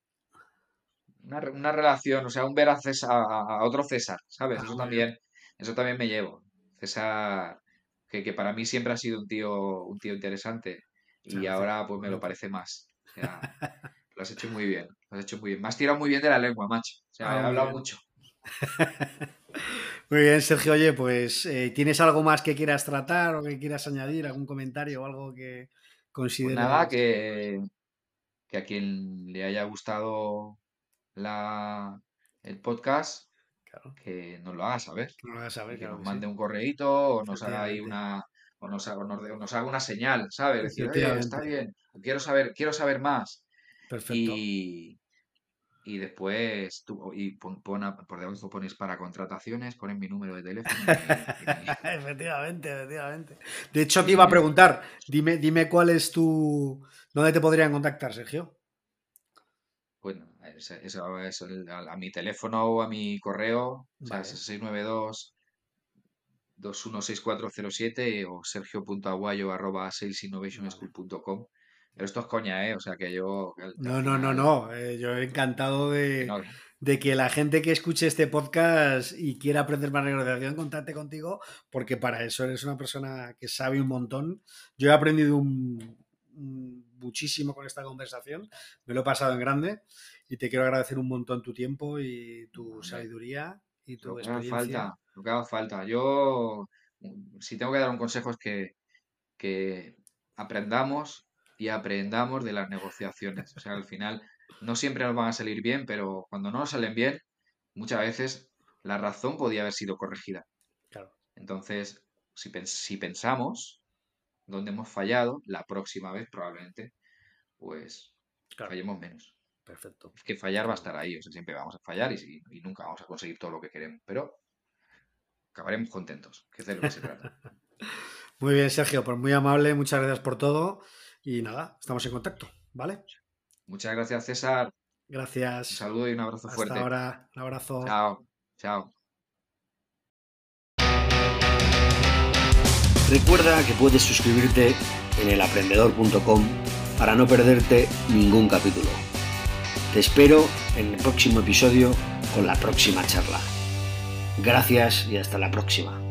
una, una relación, o sea, un ver a César, a, a otro César, ¿sabes? Ah, Eso muy también, eso también me llevo. César, que, que para mí siempre ha sido un tío, un tío interesante y ahora pues me lo parece más. O sea, lo has hecho muy bien, lo has hecho muy bien. Me has tirado muy bien de la lengua, macho. O sea, Ah, he hablado bien. mucho. Muy bien, Sergio. Oye, pues eh, ¿tienes algo más que quieras tratar o que quieras añadir? ¿Algún comentario o algo que Pues consideres? nada, que, que a quien le haya gustado la, el podcast, Claro, que nos lo haga saber. que lo nos sí. mande un correíto o nos haga ahí una o nos haga, o nos, haga una señal, ¿sabes? Decir, está bien, quiero saber, quiero saber más. Perfecto. Y, y después tú, y pon, pon a- por debajo pones para contrataciones, pones mi número de teléfono y y efectivamente, efectivamente. De hecho, te iba a preguntar, dime, dime cuál es tu. ¿Dónde te podrían contactar, Sergio? bueno, eso, eso es el- a, mi teléfono o a mi correo, o sea, Vale. 692 216407 o sergio.aguayo arroba salesinnovationschool.com. Pero esto es coña, ¿eh? O sea que yo No, no, no, no. eh, yo he encantado de, no, de que la gente que escuche este podcast y quiera aprender más negociación, contacte contigo, porque para eso eres una persona que sabe un montón. Yo he aprendido un- un- muchísimo con esta conversación, me lo he pasado en grande y te quiero agradecer un montón tu tiempo y tu sabiduría y tu lo que experiencia. falta, lo que haga falta. Yo, mm, si tengo que dar un consejo es que, que aprendamos y aprendamos de las negociaciones. O sea, al final no siempre nos van a salir bien, pero cuando no nos salen bien, muchas veces la razón podía haber sido corregida. Claro, Entonces, si, pens- si pensamos dónde hemos fallado, la próxima vez probablemente, pues claro, fallemos menos. Perfecto. Es que fallar va a estar ahí, o sea, siempre vamos a fallar y, nunca vamos a conseguir todo lo que queremos, pero acabaremos contentos, que es de lo que se trata. Muy bien, Sergio, pues muy amable, muchas gracias por todo y nada, estamos en contacto, ¿vale? Muchas gracias, César. Un Gracias. saludo y un abrazo Hasta fuerte. ahora. Un abrazo. Chao, chao. Recuerda que puedes suscribirte en elaprendedor.com para no perderte ningún capítulo. Te espero en el próximo episodio con la próxima charla. Gracias y hasta la próxima.